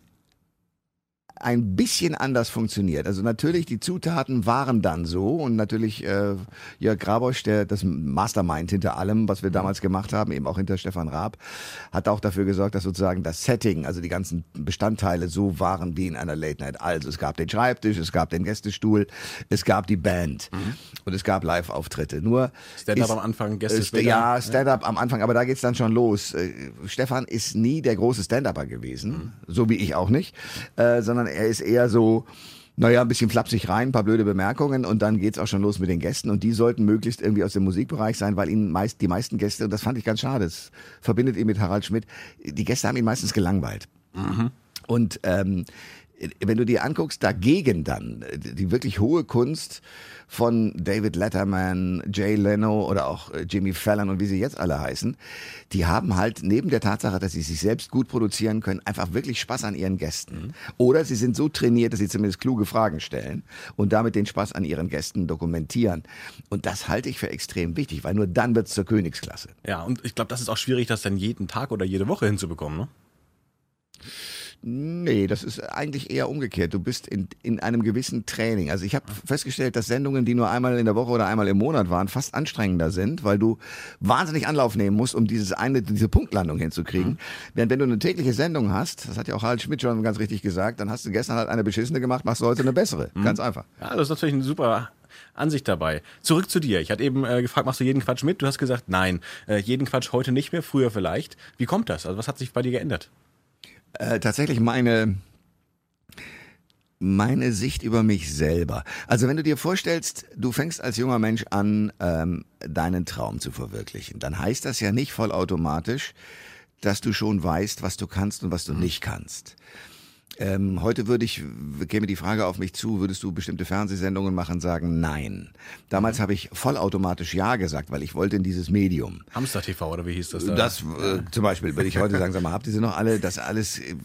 ein bisschen anders funktioniert. Also natürlich, die Zutaten waren dann so und natürlich äh, Jörg Grabosch, der das Mastermind hinter allem, was wir damals gemacht haben, eben auch hinter Stefan Raab, hat auch dafür gesorgt, dass sozusagen das Setting, also die ganzen Bestandteile so waren wie in einer Late Night. Also es gab den Schreibtisch, es gab den Gästestuhl, es gab die Band und es gab Live-Auftritte. Nur Stand-up am Anfang, Gäste später. Ja, Stand-up am Anfang, aber da geht's dann schon los. Äh, Stefan ist nie der große Stand-Upper gewesen, so wie ich auch nicht, äh, sondern er ist eher so, naja, ein bisschen flapsig rein, ein paar blöde Bemerkungen und dann geht's auch schon los mit den Gästen und die sollten möglichst irgendwie aus dem Musikbereich sein, weil ihn meist die meisten Gäste, und das fand ich ganz schade, das verbindet ihn mit Harald Schmidt, die Gäste haben ihn meistens gelangweilt. Und ähm, wenn du dir anguckst, dagegen dann äh, die wirklich hohe Kunst von David Letterman, Jay Leno oder auch äh, Jimmy Fallon und wie sie jetzt alle heißen, die haben halt neben der Tatsache, dass sie sich selbst gut produzieren können, einfach wirklich Spaß an ihren Gästen. Oder sie sind so trainiert, dass sie zumindest kluge Fragen stellen und damit den Spaß an ihren Gästen dokumentieren. Und das halte ich für extrem wichtig, weil nur dann wird's zur Königsklasse. Ja, und ich glaube, das ist auch schwierig, das dann jeden Tag oder jede Woche hinzubekommen, ne? Nee, das ist eigentlich eher umgekehrt. Du bist in, in einem gewissen Training. Also ich habe festgestellt, dass Sendungen, die nur einmal in der Woche oder einmal im Monat waren, fast anstrengender sind, weil du wahnsinnig Anlauf nehmen musst, um dieses eine, diese Punktlandung hinzukriegen. Während wenn du eine tägliche Sendung hast, das hat ja auch Harald Schmidt schon ganz richtig gesagt, dann hast du gestern halt eine beschissene gemacht, machst du heute eine bessere. Ganz einfach. Ja, das ist natürlich eine super Ansicht dabei. Zurück zu dir. Ich hatte eben äh, gefragt, machst du jeden Quatsch mit? Du hast gesagt, nein, äh, jeden Quatsch heute nicht mehr, früher vielleicht. Wie kommt das? Also was hat sich bei dir geändert? Äh, tatsächlich meine meine Sicht über mich selber. Also wenn du dir vorstellst, du fängst als junger Mensch an, ähm, deinen Traum zu verwirklichen, dann heißt das ja nicht vollautomatisch, dass du schon weißt, was du kannst und was du nicht kannst. Ähm, heute würde ich, käme die Frage auf mich zu, würdest du bestimmte Fernsehsendungen machen, sagen nein. Damals habe ich vollautomatisch ja gesagt, weil ich wollte in dieses Medium. Hamster TV oder wie hieß das da? Das äh, zum Beispiel würde ich heute sagen, sag mal, habt ihr sie noch alle? Das alles, äh,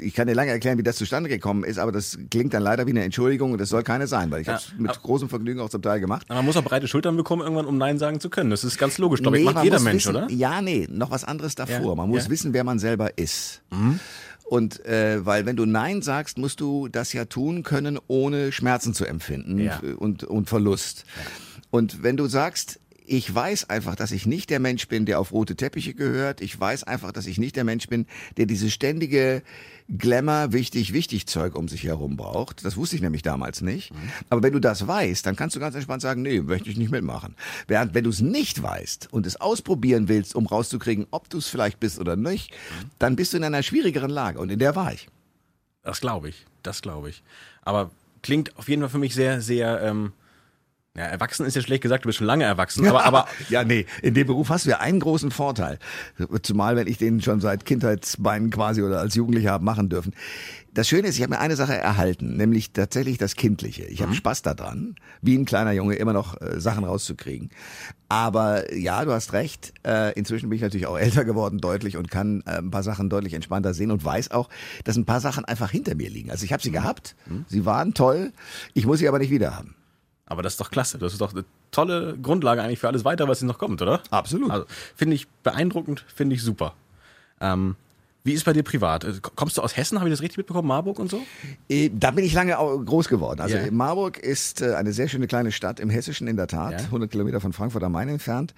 ich kann dir lange erklären, wie das zustande gekommen ist, aber das klingt dann leider wie eine Entschuldigung und das soll keine sein, weil ich Ja, habe es mit aber- großem Vergnügen auch zum Teil gemacht. Aber man muss auch breite Schultern bekommen, irgendwann, um Nein sagen zu können. Das ist ganz logisch. Glaube ich, Nee, macht man jeder Mensch, wissen, oder? Ja, nee, noch was anderes davor. Ja, Man muss ja. Mhm. wissen, wer man selber ist. Und äh, weil wenn du Nein sagst, musst du das ja tun können, ohne Schmerzen zu empfinden Ja. und, und Verlust. Und wenn du sagst, ich weiß einfach, dass ich nicht der Mensch bin, der auf rote Teppiche gehört. Ich weiß einfach, dass ich nicht der Mensch bin, der diese ständige Glamour, wichtig, wichtig Zeug um sich herum braucht. Das wusste ich nämlich damals nicht. Aber wenn du das weißt, dann kannst du ganz entspannt sagen, nee, möchte ich nicht mitmachen. Während wenn du es nicht weißt und es ausprobieren willst, um rauszukriegen, ob du es vielleicht bist oder nicht, dann bist du in einer schwierigeren Lage. Und in der war ich. Das glaube ich, das glaube ich. Aber klingt auf jeden Fall für mich sehr, sehr, ähm, ja, erwachsen ist ja schlecht gesagt, du bist schon lange erwachsen, aber, aber ja, nee, in dem Beruf hast du ja einen großen Vorteil. Zumal, wenn ich den schon seit Kindheitsbeinen quasi oder als Jugendlicher habe machen dürfen. Das Schöne ist, ich habe mir eine Sache erhalten, nämlich tatsächlich das Kindliche. Ich habe Spaß daran, wie ein kleiner Junge immer noch äh, Sachen rauszukriegen. Aber ja, du hast recht. Äh, inzwischen bin ich natürlich auch älter geworden, deutlich, und kann äh, ein paar Sachen deutlich entspannter sehen und weiß auch, dass ein paar Sachen einfach hinter mir liegen. Also ich habe sie gehabt, sie waren toll, ich muss sie aber nicht wieder haben. Aber das ist doch klasse. Das ist doch eine tolle Grundlage eigentlich für alles weiter, was jetzt noch kommt, oder? Absolut. Also, finde ich beeindruckend, finde ich super. Ähm, wie ist bei dir privat? Äh, Kommst du aus Hessen? Habe ich das richtig mitbekommen? Marburg und so? Äh, Da bin ich lange groß geworden. Also Ja. Marburg ist äh, eine sehr schöne kleine Stadt im Hessischen in der Tat, Ja. 100 Kilometer von Frankfurt am Main entfernt.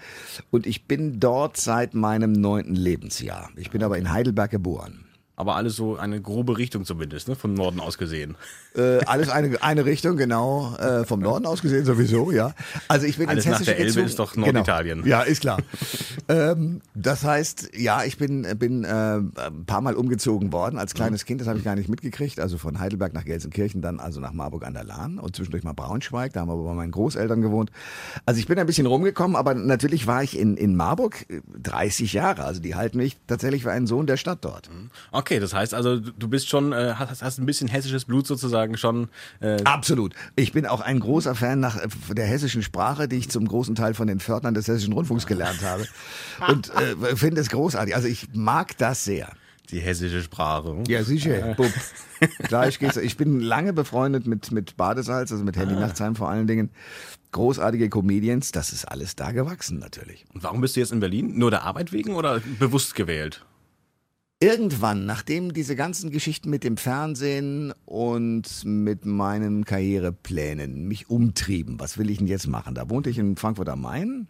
Und ich bin dort seit meinem neunten Lebensjahr. Ich bin aber in Heidelberg geboren. Aber alles so eine grobe Richtung zumindest, ne? Vom Norden aus gesehen. Äh, alles eine, eine Richtung, genau. Äh, vom Norden aus gesehen sowieso, ja. Also ich bin Alles ins nach der Elbe ist doch Norditalien. Genau. Ja, ist klar. ähm, das heißt, ja, ich bin, bin äh, ein paar Mal umgezogen worden als kleines Kind. Das habe ich gar nicht mitgekriegt. Also von Heidelberg nach Gelsenkirchen, dann also nach Marburg an der Lahn und zwischendurch mal Braunschweig. Da haben wir bei meinen Großeltern gewohnt. Also ich bin ein bisschen rumgekommen, aber natürlich war ich in, in Marburg äh, 30 Jahre. Also die halten mich tatsächlich für einen Sohn der Stadt dort. Okay, das heißt also, du bist schon, äh, hast, hast ein bisschen hessisches Blut sozusagen schon. Äh, Absolut. Ich bin auch ein großer Fan nach äh, der hessischen Sprache, die ich zum großen Teil von den Pförtnern des Hessischen Rundfunks gelernt habe. Und äh, finde es großartig. Also ich mag das sehr. die hessische Sprache. Ja, sicher. Bub. Gleich geht's. Ich bin lange befreundet mit, mit Badesalz, also mit Henny Nachtsheim vor allen Dingen. Großartige Comedians, das ist alles da gewachsen natürlich. Und warum bist du jetzt in Berlin? Nur der Arbeit wegen oder bewusst gewählt? Irgendwann, nachdem diese ganzen Geschichten mit dem Fernsehen und mit meinen Karriereplänen mich umtrieben, was will ich denn jetzt machen? Da wohnte ich in Frankfurt am Main.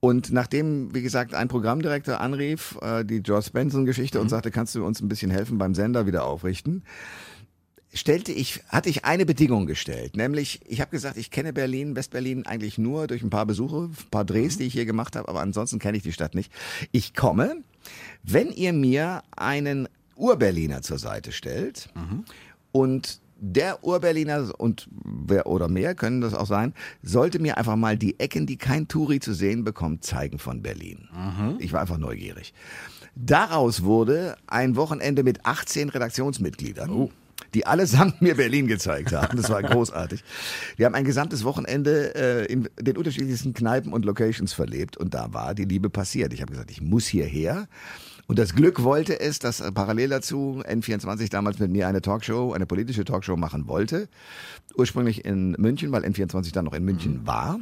Und nachdem, wie gesagt, ein Programmdirektor anrief, äh, die George Benson-Geschichte und sagte, kannst du uns ein bisschen helfen beim Sender wieder aufrichten, stellte ich, hatte ich eine Bedingung gestellt, nämlich ich habe gesagt, ich kenne Berlin, Westberlin eigentlich nur durch ein paar Besuche, ein paar Drehs, die ich hier gemacht habe, aber ansonsten kenne ich die Stadt nicht. Ich komme, wenn ihr mir einen Urberliner zur Seite stellt und der Urberliner und wer oder mehr können das auch sein, sollte mir einfach mal die Ecken, die kein Touri zu sehen bekommt, zeigen von Berlin. Ich war einfach neugierig. Daraus wurde ein Wochenende mit 18 Redaktionsmitgliedern. Die allesamt mir Berlin gezeigt haben. Das war großartig. Wir haben ein gesamtes Wochenende äh, in den unterschiedlichsten Kneipen und Locations verlebt und da war die Liebe passiert. Ich habe gesagt, ich muss hierher. Und das Glück wollte es, dass parallel dazu N24 damals mit mir eine Talkshow, eine politische Talkshow machen wollte. Ursprünglich in München, weil N24 dann noch in München war.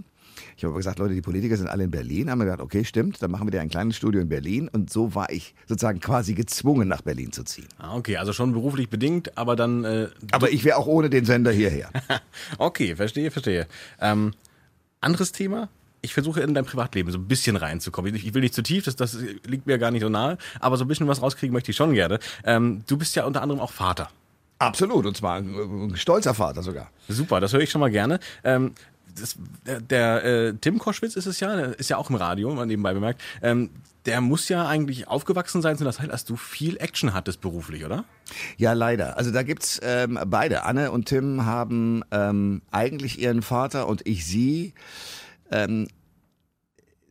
Ich habe aber gesagt, Leute, die Politiker sind alle in Berlin. Haben wir gesagt, okay, stimmt, dann machen wir dir ein kleines Studio in Berlin. Und so war ich sozusagen quasi gezwungen, nach Berlin zu ziehen. Ah, okay, also schon beruflich bedingt, aber dann. Äh, Aber ich wäre auch ohne den Sender hierher. okay, verstehe, verstehe. Ähm, anderes Thema. Ich versuche in dein Privatleben so ein bisschen reinzukommen. Ich ich will nicht zu tief, das, das liegt mir gar nicht so nahe, aber so ein bisschen was rauskriegen möchte ich schon gerne. Ähm, du bist ja unter anderem auch Vater. Absolut, und zwar ein, ein stolzer Vater sogar. Super, das höre ich schon mal gerne. Ähm, das, der der äh, Tim Koschwitz ist es ja, der ist ja auch im Radio, mal nebenbei bemerkt. Ähm, der muss ja eigentlich aufgewachsen sein zu einer Zeit, als du viel Action hattest beruflich, oder? Ja, leider. Also da gibt's ähm, beide. Anne und Tim haben ähm, eigentlich ihren Vater und ich sie ähm,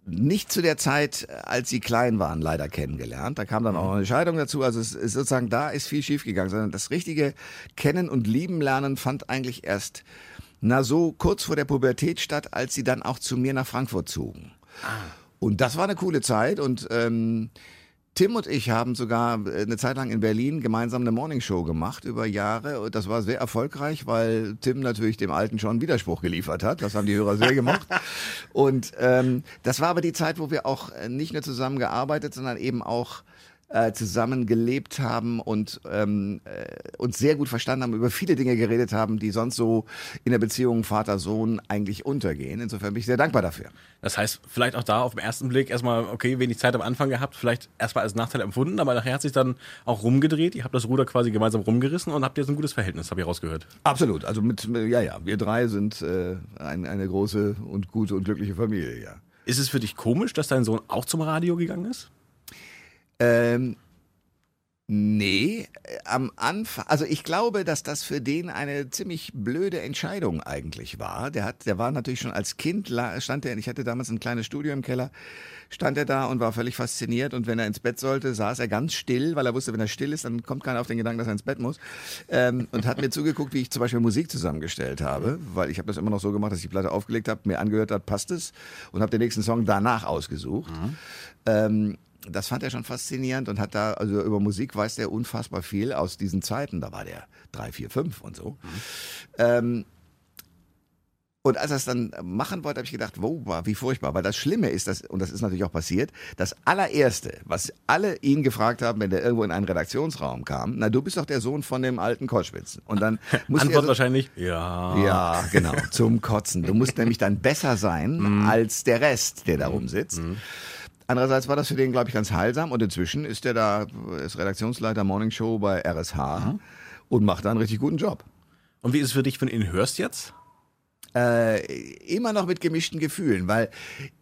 nicht zu der Zeit, als sie klein waren, leider kennengelernt. Da kam dann auch eine Scheidung dazu. Also es ist sozusagen da ist viel schiefgegangen, sondern das richtige Kennen und Lieben lernen fand eigentlich erst na so kurz vor der Pubertät statt, als sie dann auch zu mir nach Frankfurt zogen. Und das war eine coole Zeit und ähm, Tim und ich haben sogar äh, eine Zeit lang in Berlin gemeinsam eine Morningshow gemacht über Jahre. Und das war sehr erfolgreich, weil Tim natürlich dem Alten schon Widerspruch geliefert hat. Das haben die Hörer sehr gemocht. Und ähm, das war aber die Zeit, wo wir auch äh, nicht nur zusammen gearbeitet, sondern eben auch äh, zusammen gelebt haben und ähm, äh, uns sehr gut verstanden haben, über viele Dinge geredet haben, die sonst so in der Beziehung Vater-Sohn eigentlich untergehen. Insofern bin ich sehr dankbar dafür. Das heißt, vielleicht auch da auf den ersten Blick erstmal, okay, wenig Zeit am Anfang gehabt, vielleicht erstmal als Nachteil empfunden, aber nachher hat sich dann auch rumgedreht. Ihr habt das Ruder quasi gemeinsam rumgerissen und habt jetzt ein gutes Verhältnis, habe ich rausgehört. Absolut. Also mit, ja, ja, wir drei sind äh, ein, eine große und gute und glückliche Familie, ja. Ist es für dich komisch, dass dein Sohn auch zum Radio gegangen ist? Ähm, nee, äh, am Anfang, also ich glaube, dass das für den eine ziemlich blöde Entscheidung eigentlich war. Der hat, der war natürlich schon als Kind, stand er, ich hatte damals ein kleines Studio im Keller, stand er da und war völlig fasziniert und wenn er ins Bett sollte, saß er ganz still, weil er wusste, wenn er still ist, dann kommt keiner auf den Gedanken, dass er ins Bett muss ähm, und hat mir zugeguckt, wie ich zum Beispiel Musik zusammengestellt habe, weil ich habe das immer noch so gemacht, dass ich die Platte aufgelegt habe, mir angehört hat, passt es und habe den nächsten Song danach ausgesucht. Ähm, das fand er schon faszinierend und hat da, also über Musik weiß der unfassbar viel aus diesen Zeiten. Da war der drei, vier, fünf und so. Ähm, und als er es dann machen wollte, habe ich gedacht, wow, wie furchtbar. Weil das Schlimme ist, dass, und das ist natürlich auch passiert, das allererste, was alle ihn gefragt haben, wenn der irgendwo in einen Redaktionsraum kam, na, du bist doch der Sohn von dem alten Koschwitz. Und dann musste er Antwort so, wahrscheinlich, ja. ja, genau, zum Kotzen. Du musst nämlich dann besser sein als der Rest, der da rumsitzt. Andererseits war das für den, glaube ich, ganz heilsam und inzwischen ist er da, ist Redaktionsleiter Morning Show bei RSH und macht da einen richtig guten Job. Und wie ist es für dich, wenn du ihn hörst jetzt? Äh, immer noch mit gemischten Gefühlen, weil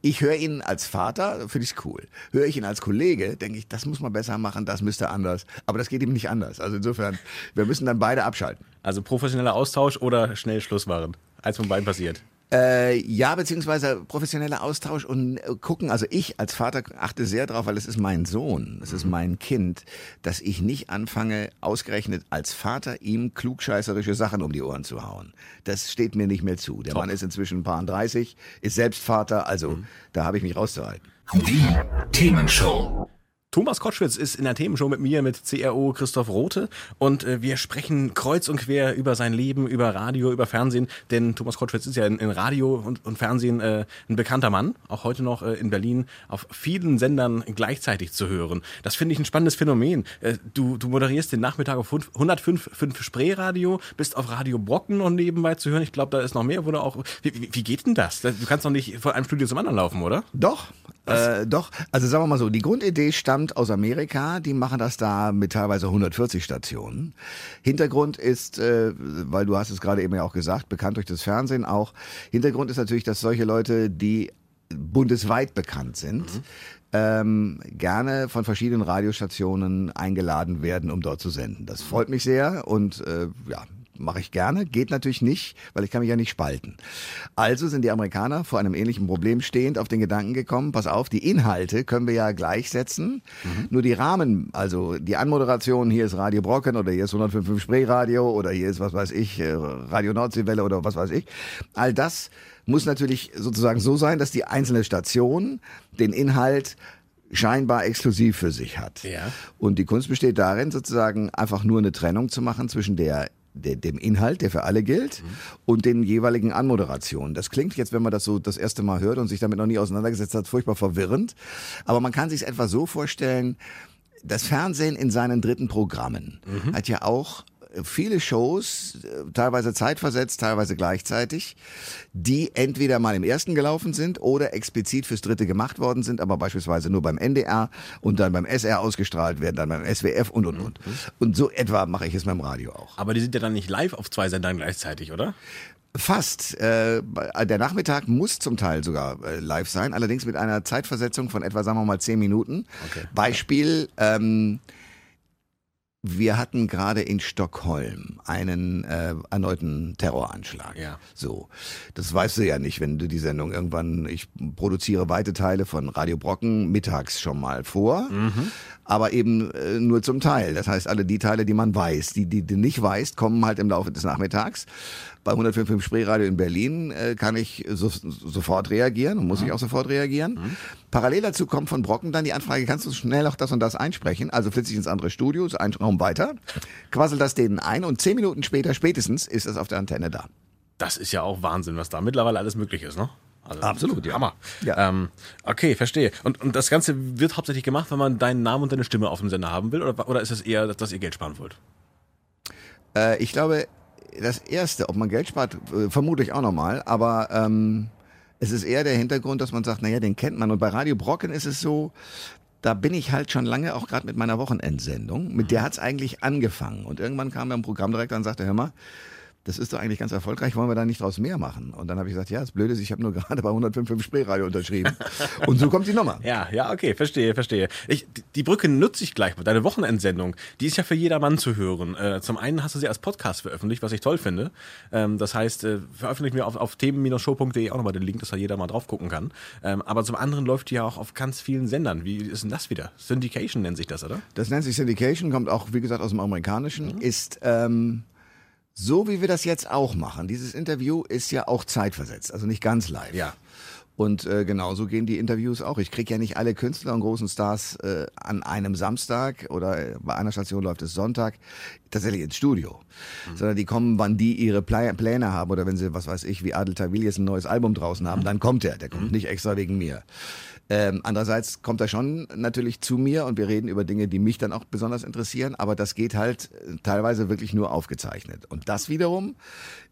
ich höre ihn als Vater, finde ich cool. Höre ich ihn als Kollege, denke ich, das muss man besser machen, das müsste anders. Aber das geht ihm nicht anders. Also insofern, wir müssen dann beide abschalten. Also professioneller Austausch oder schnell Schluss machen? Eins von beiden passiert. Äh, ja, beziehungsweise professioneller Austausch und äh, gucken. Also ich als Vater achte sehr drauf, weil es ist mein Sohn, es ist mein Kind, dass ich nicht anfange, ausgerechnet als Vater ihm klugscheißerische Sachen um die Ohren zu hauen. Das steht mir nicht mehr zu. Der Mann ist inzwischen ein paar 30, ist selbst Vater, also da habe ich mich rauszuhalten. Die Themenshow. Thomas Kottschwitz ist in der Themenshow mit mir, mit CRO Christoph Rote und äh, wir sprechen kreuz und quer über sein Leben, über Radio, über Fernsehen, denn Thomas Kottschwitz ist ja in, in Radio und, und Fernsehen äh, ein bekannter Mann, auch heute noch äh, in Berlin auf vielen Sendern gleichzeitig zu hören. Das finde ich ein spannendes Phänomen. Äh, du, du moderierst den Nachmittag auf 105.5 Spreeradio, bist auf Radio Brocken noch nebenbei zu hören. Ich glaube, da ist noch mehr, wo du auch... Wie, wie, wie geht denn das? Du kannst doch nicht von einem Studio zum anderen laufen, oder? Doch, äh, doch. Also sagen wir mal so, die Grundidee stammt aus Amerika. Die machen das da mit teilweise 140 Stationen. Hintergrund ist, äh, weil du hast es gerade eben ja auch gesagt, bekannt durch das Fernsehen auch. Hintergrund ist natürlich, dass solche Leute, die bundesweit bekannt sind, ähm, gerne von verschiedenen Radiostationen eingeladen werden, um dort zu senden. Das freut mich sehr und äh, ja, mache ich gerne. Geht natürlich nicht, weil ich kann mich ja nicht spalten. Also sind die Amerikaner vor einem ähnlichen Problem stehend auf den Gedanken gekommen, pass auf, die Inhalte können wir ja gleichsetzen, nur die Rahmen, also die Anmoderation, hier ist Radio Brocken oder hier ist 105.5 Spreeradio oder hier ist, was weiß ich, äh, Radio Nordseewelle oder was weiß ich. All das muss natürlich sozusagen so sein, dass die einzelne Station den Inhalt scheinbar exklusiv für sich hat. Ja. Und die Kunst besteht darin, sozusagen einfach nur eine Trennung zu machen zwischen der der, dem Inhalt, der für alle gilt, und den jeweiligen Anmoderationen. Das klingt jetzt, wenn man das so das erste Mal hört und sich damit noch nie auseinandergesetzt hat, furchtbar verwirrend. Aber man kann sich es etwa so vorstellen, das Fernsehen in seinen dritten Programmen hat ja auch viele Shows, äh, teilweise zeitversetzt, teilweise gleichzeitig, die entweder mal im ersten gelaufen sind oder explizit fürs dritte gemacht worden sind, aber beispielsweise nur beim NDR und dann beim SR ausgestrahlt werden, dann beim SWF und und und. Und so etwa mache ich es beim Radio auch. Aber die sind ja dann nicht live auf zwei Sendern gleichzeitig, oder? Fast. Äh, der Nachmittag muss zum Teil sogar äh, live sein, allerdings mit einer Zeitversetzung von etwa, sagen wir mal, zehn Minuten. Okay. Beispiel, ähm, wir hatten gerade in Stockholm einen äh, erneuten Terroranschlag. Ja. So, das weißt du ja nicht, wenn du die Sendung irgendwann, ich produziere weite Teile von Radio Brocken mittags schon mal vor, aber eben äh, nur zum Teil. Das heißt, alle die Teile, die man weiß, die, die du nicht weißt, kommen halt im Laufe des Nachmittags. Bei 105 Spreeradio in Berlin äh, kann ich so, sofort reagieren und muss ich auch sofort reagieren. Parallel dazu kommt von Brocken dann die Anfrage, kannst du schnell auch das und das einsprechen? Also flitze ich ins andere Studio, ist ein Raum weiter, quassel das denen ein und zehn Minuten später spätestens ist es auf der Antenne da. Das ist ja auch Wahnsinn, was da mittlerweile alles möglich ist, ne? Also, Absolut, ja. Hammer. Ja. Ähm, okay, verstehe. Und, und das Ganze wird hauptsächlich gemacht, wenn man deinen Namen und deine Stimme auf dem Sender haben will? Oder, oder ist es eher, dass ihr Geld sparen wollt? Äh, ich glaube, das Erste, ob man Geld spart, äh, vermute ich auch nochmal, aber ähm, es ist eher der Hintergrund, dass man sagt, naja, den kennt man. Und bei Radio Brocken ist es so, da bin ich halt schon lange, auch gerade mit meiner Wochenendsendung, mit der hat's eigentlich angefangen. Und irgendwann kam dann ein Programmdirektor und sagte, hör mal, das ist doch eigentlich ganz erfolgreich, wollen wir da nicht draus mehr machen? Und dann habe ich gesagt, ja, das Blöde ist, ich habe nur gerade bei 105.5 Spreeradio unterschrieben. und so kommt die Nummer. Ja, ja, okay, verstehe, verstehe. Ich, die- Brücke nutze ich gleich mal. Deine Wochenendsendung, die ist ja für jedermann zu hören. Äh, zum einen hast du sie als Podcast veröffentlicht, was ich toll finde. Ähm, das heißt, äh, veröffentlichen wir auf, auf themen-show.de auch nochmal den Link, dass da jeder mal drauf gucken kann. Ähm, aber zum anderen läuft die ja auch auf ganz vielen Sendern. Wie ist denn das wieder? Syndication nennt sich das, oder? Das nennt sich Syndication, kommt auch, wie gesagt, aus dem Amerikanischen, ist ähm, so, wie wir das jetzt auch machen. Dieses Interview ist ja auch zeitversetzt, also nicht ganz live. Ja. Und äh, genauso gehen die Interviews auch. Ich kriege ja nicht alle Künstler und großen Stars äh, an einem Samstag oder äh, bei einer Station läuft es Sonntag tatsächlich ins Studio. Sondern die kommen, wann die ihre Pläne haben oder wenn sie, was weiß ich, wie Adel Tawil jetzt ein neues Album draußen haben, dann kommt er. Der kommt nicht extra wegen mir. Ähm, andererseits kommt er schon natürlich zu mir und wir reden über Dinge, die mich dann auch besonders interessieren, aber das geht halt äh, teilweise wirklich nur aufgezeichnet. Und das wiederum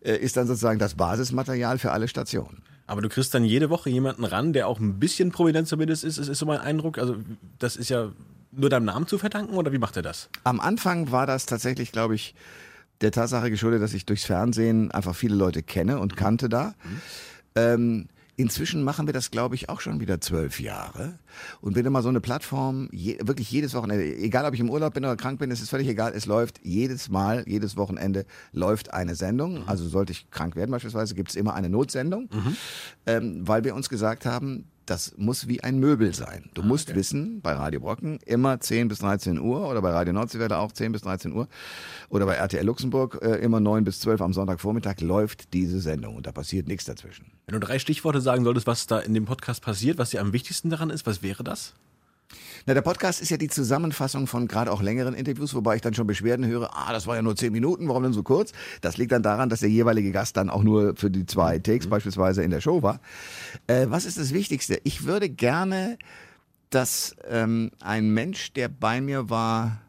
äh, ist dann sozusagen das Basismaterial für alle Stationen. Aber du kriegst dann jede Woche jemanden ran, der auch ein bisschen prominent zumindest ist, ist, ist so mein Eindruck. Also das ist ja nur deinem Namen zu verdanken oder wie macht er das? Am Anfang war das tatsächlich, glaube ich, der Tatsache geschuldet, dass ich durchs Fernsehen einfach viele Leute kenne und kannte da. Ähm, inzwischen machen wir das, glaube ich, auch schon wieder zwölf Jahre. Und wenn immer so eine Plattform, je, wirklich jedes Wochenende, egal ob ich im Urlaub bin oder krank bin, es ist völlig egal, es läuft jedes Mal, jedes Wochenende läuft eine Sendung. Also sollte ich krank werden beispielsweise, gibt es immer eine Notsendung, ähm, weil wir uns gesagt haben, das muss wie ein Möbel sein. Du musst wissen, bei Radio Brocken immer 10 bis 13 Uhr oder bei Radio Nordseewelle auch 10 bis 13 Uhr oder bei RTL Luxemburg äh, immer 9 bis 12 am Sonntagvormittag läuft diese Sendung und da passiert nichts dazwischen. Wenn du drei Stichworte sagen solltest, was da in dem Podcast passiert, was dir am wichtigsten daran ist, was wäre das? Na, der Podcast ist ja die Zusammenfassung von gerade auch längeren Interviews, wobei ich dann schon Beschwerden höre, ah, das war ja nur 10 Minuten, warum denn so kurz? Das liegt dann daran, dass der jeweilige Gast dann auch nur für die zwei Takes beispielsweise in der Show war. Äh, was ist das Wichtigste? Ich würde gerne, dass ähm, ein Mensch, der bei mir war,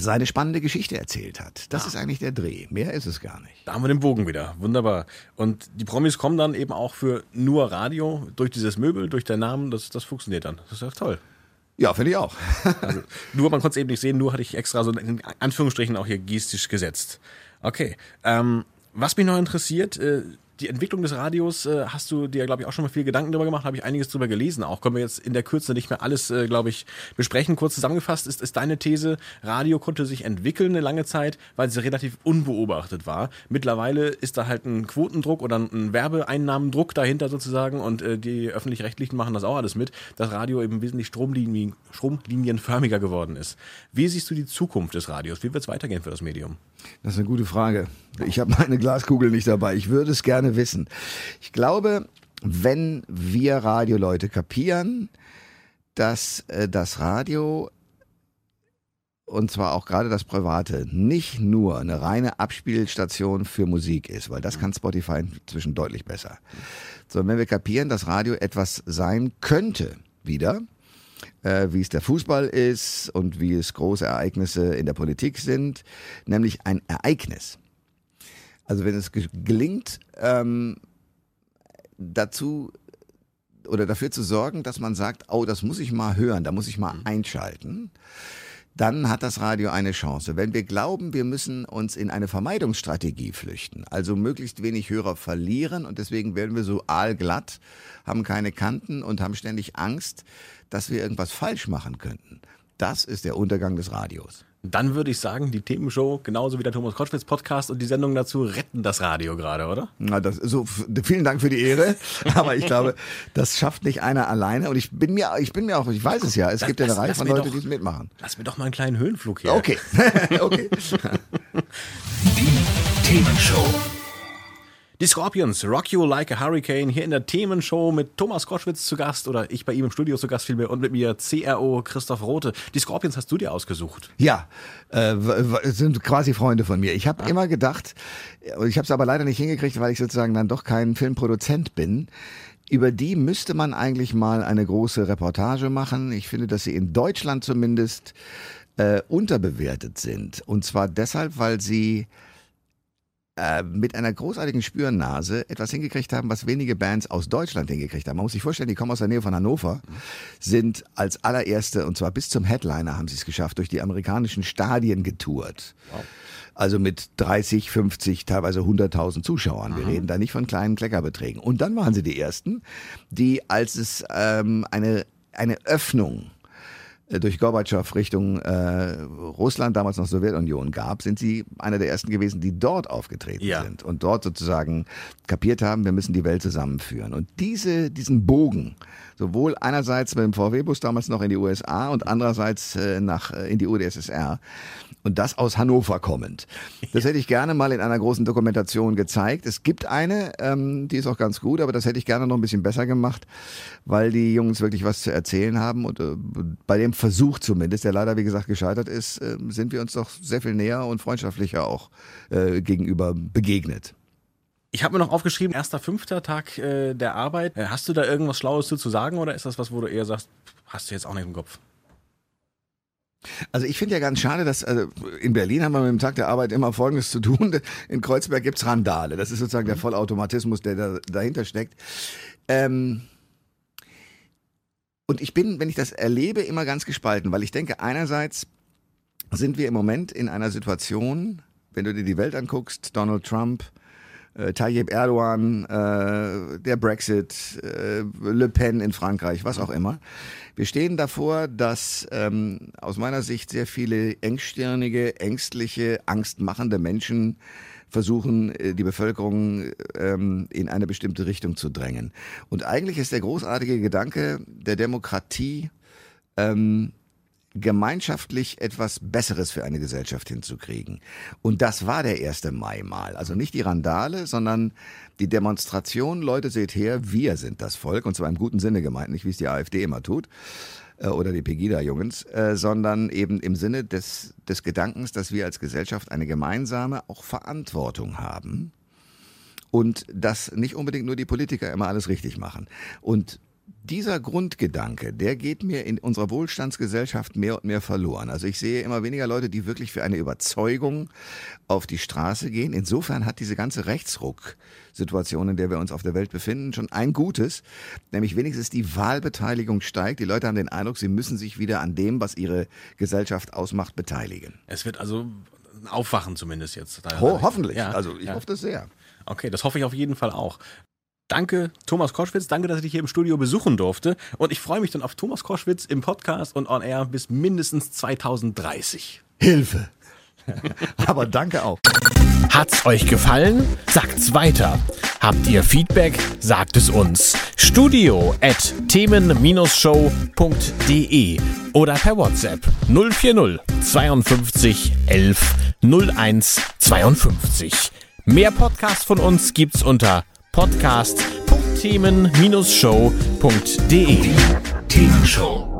seine spannende Geschichte erzählt hat. Das ist eigentlich der Dreh. Mehr ist es gar nicht. Da haben wir den Bogen wieder. Wunderbar. Und die Promis kommen dann eben auch für nur Radio durch dieses Möbel, durch den Namen. Das, das funktioniert dann. Das ist ja toll. Ja, finde ich auch. Also, nur, man konnte es eben nicht sehen, nur hatte ich extra so in Anführungsstrichen auch hier gestisch gesetzt. Okay. Ähm, was mich noch interessiert, äh, die Entwicklung des Radios, äh, hast du dir, glaube ich, auch schon mal viel Gedanken darüber gemacht, habe ich einiges drüber gelesen. Auch können wir jetzt in der Kürze nicht mehr alles, äh, glaube ich, besprechen. Kurz zusammengefasst ist, ist deine These, Radio konnte sich entwickeln eine lange Zeit, weil sie relativ unbeobachtet war. Mittlerweile ist da halt ein Quotendruck oder ein Werbeeinnahmendruck dahinter sozusagen und äh, die Öffentlich-Rechtlichen machen das auch alles mit, dass Radio eben wesentlich stromlinien, stromlinienförmiger geworden ist. Wie siehst du die Zukunft des Radios? Wie wird es weitergehen für das Medium? Das ist eine gute Frage. Ich habe meine Glaskugel nicht dabei. Ich würde es gerne wissen. Ich glaube, wenn wir Radioleute kapieren, dass äh, das Radio und zwar auch gerade das Private nicht nur eine reine Abspielstation für Musik ist, weil das kann Spotify inzwischen deutlich besser. Sondern wenn wir kapieren, dass Radio etwas sein könnte, wieder, äh, wie es der Fußball ist und wie es große Ereignisse in der Politik sind, nämlich ein Ereignis. Also wenn es ge- gelingt, ähm, dazu oder dafür zu sorgen, dass man sagt, oh, das muss ich mal hören, da muss ich mal einschalten, dann hat das Radio eine Chance. Wenn wir glauben, wir müssen uns in eine Vermeidungsstrategie flüchten, also möglichst wenig Hörer verlieren und deswegen werden wir so aalglatt, haben keine Kanten und haben ständig Angst, dass wir irgendwas falsch machen könnten. Das ist der Untergang des Radios. Dann würde ich sagen, die Themenshow, genauso wie der Thomas Kottwitz Podcast und die Sendung dazu retten das Radio gerade, oder? Na, das, so, vielen Dank für die Ehre, aber ich glaube, das schafft nicht einer alleine und ich bin mir, ich bin mir auch, ich weiß es ja, es Lass- gibt ja eine Reihe von Leuten, die es mitmachen. Lass mir doch mal einen kleinen Höhenflug hier. Okay, okay. Die Themenshow. Die Scorpions, Rock You Like a Hurricane, hier in der Themenshow mit Thomas Koschwitz zu Gast oder ich bei ihm im Studio zu Gast vielmehr und mit mir CRO Christoph Rote. Die Scorpions hast du dir ausgesucht. Ja, äh, sind quasi Freunde von mir. Ich habe immer gedacht, ich habe es aber leider nicht hingekriegt, weil ich sozusagen dann doch kein Filmproduzent bin. Über die müsste man eigentlich mal eine große Reportage machen. Ich finde, dass sie in Deutschland zumindest äh, unterbewertet sind. Und zwar deshalb, weil sie äh, mit einer großartigen Spürnase etwas hingekriegt haben, was wenige Bands aus Deutschland hingekriegt haben. Man muss sich vorstellen, die kommen aus der Nähe von Hannover, sind als allererste, und zwar bis zum Headliner haben sie es geschafft, durch die amerikanischen Stadien getourt. Also mit 30, 50, teilweise 100.000 Zuschauern. Wir reden da nicht von kleinen Kleckerbeträgen. Und dann waren sie die Ersten, die, als es ähm, eine, eine Öffnung durch Gorbatschow Richtung äh, Russland, damals noch Sowjetunion gab, sind sie einer der ersten gewesen, die dort aufgetreten Ja. sind und dort sozusagen kapiert haben, wir müssen die Welt zusammenführen. Und diese, diesen Bogen, sowohl einerseits mit dem VW-Bus damals noch in die USA und andererseits äh, nach, äh, in die UdSSR, und das aus Hannover kommend. Das hätte ich gerne mal in einer großen Dokumentation gezeigt. Es gibt eine, ähm, die ist auch ganz gut, aber das hätte ich gerne noch ein bisschen besser gemacht, weil die Jungs wirklich was zu erzählen haben. Und äh, bei dem Versuch zumindest, der leider wie gesagt gescheitert ist, äh, sind wir uns doch sehr viel näher und freundschaftlicher auch äh, gegenüber begegnet. Ich habe mir noch aufgeschrieben, erster, fünfter Tag äh, der Arbeit. Äh, hast du da irgendwas Schlaues zu, sagen oder ist das was, wo du eher sagst, hast du jetzt auch nicht im Kopf? Also ich finde ja ganz schade, dass also in Berlin haben wir mit dem Tag der Arbeit immer Folgendes zu tun. In Kreuzberg gibt's Randale. Das ist sozusagen der Vollautomatismus, der da, dahinter steckt. Ähm, und ich bin, wenn ich das erlebe, immer ganz gespalten, weil ich denke, einerseits sind wir im Moment in einer Situation, wenn du dir die Welt anguckst, Donald Trump, äh, Tayyip Erdogan, äh, der Brexit, äh, Le Pen in Frankreich, was auch immer. Wir stehen davor, dass ähm, aus meiner Sicht sehr viele engstirnige, ängstliche, angstmachende Menschen versuchen, äh, die Bevölkerung ähm, in eine bestimmte Richtung zu drängen. Und eigentlich ist der großartige Gedanke der Demokratie, ähm, gemeinschaftlich etwas Besseres für eine Gesellschaft hinzukriegen. Und das war der 1. Mai mal. Also nicht die Randale, sondern die Demonstration, Leute, seht her, wir sind das Volk, und zwar im guten Sinne gemeint, nicht wie es die AfD immer tut äh, oder die Pegida-Jungens, äh, sondern eben im Sinne des, des Gedankens, dass wir als Gesellschaft eine gemeinsame auch Verantwortung haben und dass nicht unbedingt nur die Politiker immer alles richtig machen. Und dieser Grundgedanke, der geht mir in unserer Wohlstandsgesellschaft mehr und mehr verloren. Also ich sehe immer weniger Leute, die wirklich für eine Überzeugung auf die Straße gehen. Insofern hat diese ganze Rechtsruck-Situation, in der wir uns auf der Welt befinden, schon ein Gutes, nämlich wenigstens die Wahlbeteiligung steigt. Die Leute haben den Eindruck, sie müssen sich wieder an dem, was ihre Gesellschaft ausmacht, beteiligen. Es wird also Aufwachen zumindest jetzt. Ho hoffentlich. Ja, also ich ja. hoffe das sehr. Okay, das hoffe ich auf jeden Fall auch. Danke, Thomas Koschwitz. Danke, dass ich dich hier im Studio besuchen durfte. Und ich freue mich dann auf Thomas Koschwitz im Podcast und on air bis mindestens 2030. Hilfe. Aber danke auch. Hat's euch gefallen? Sagt's weiter. Habt ihr Feedback? Sagt es uns. Studio at themen-show.de oder per WhatsApp 040 52 11 01 52. Mehr Podcasts von uns gibt's unter podcast.themen-show.de Themenshow.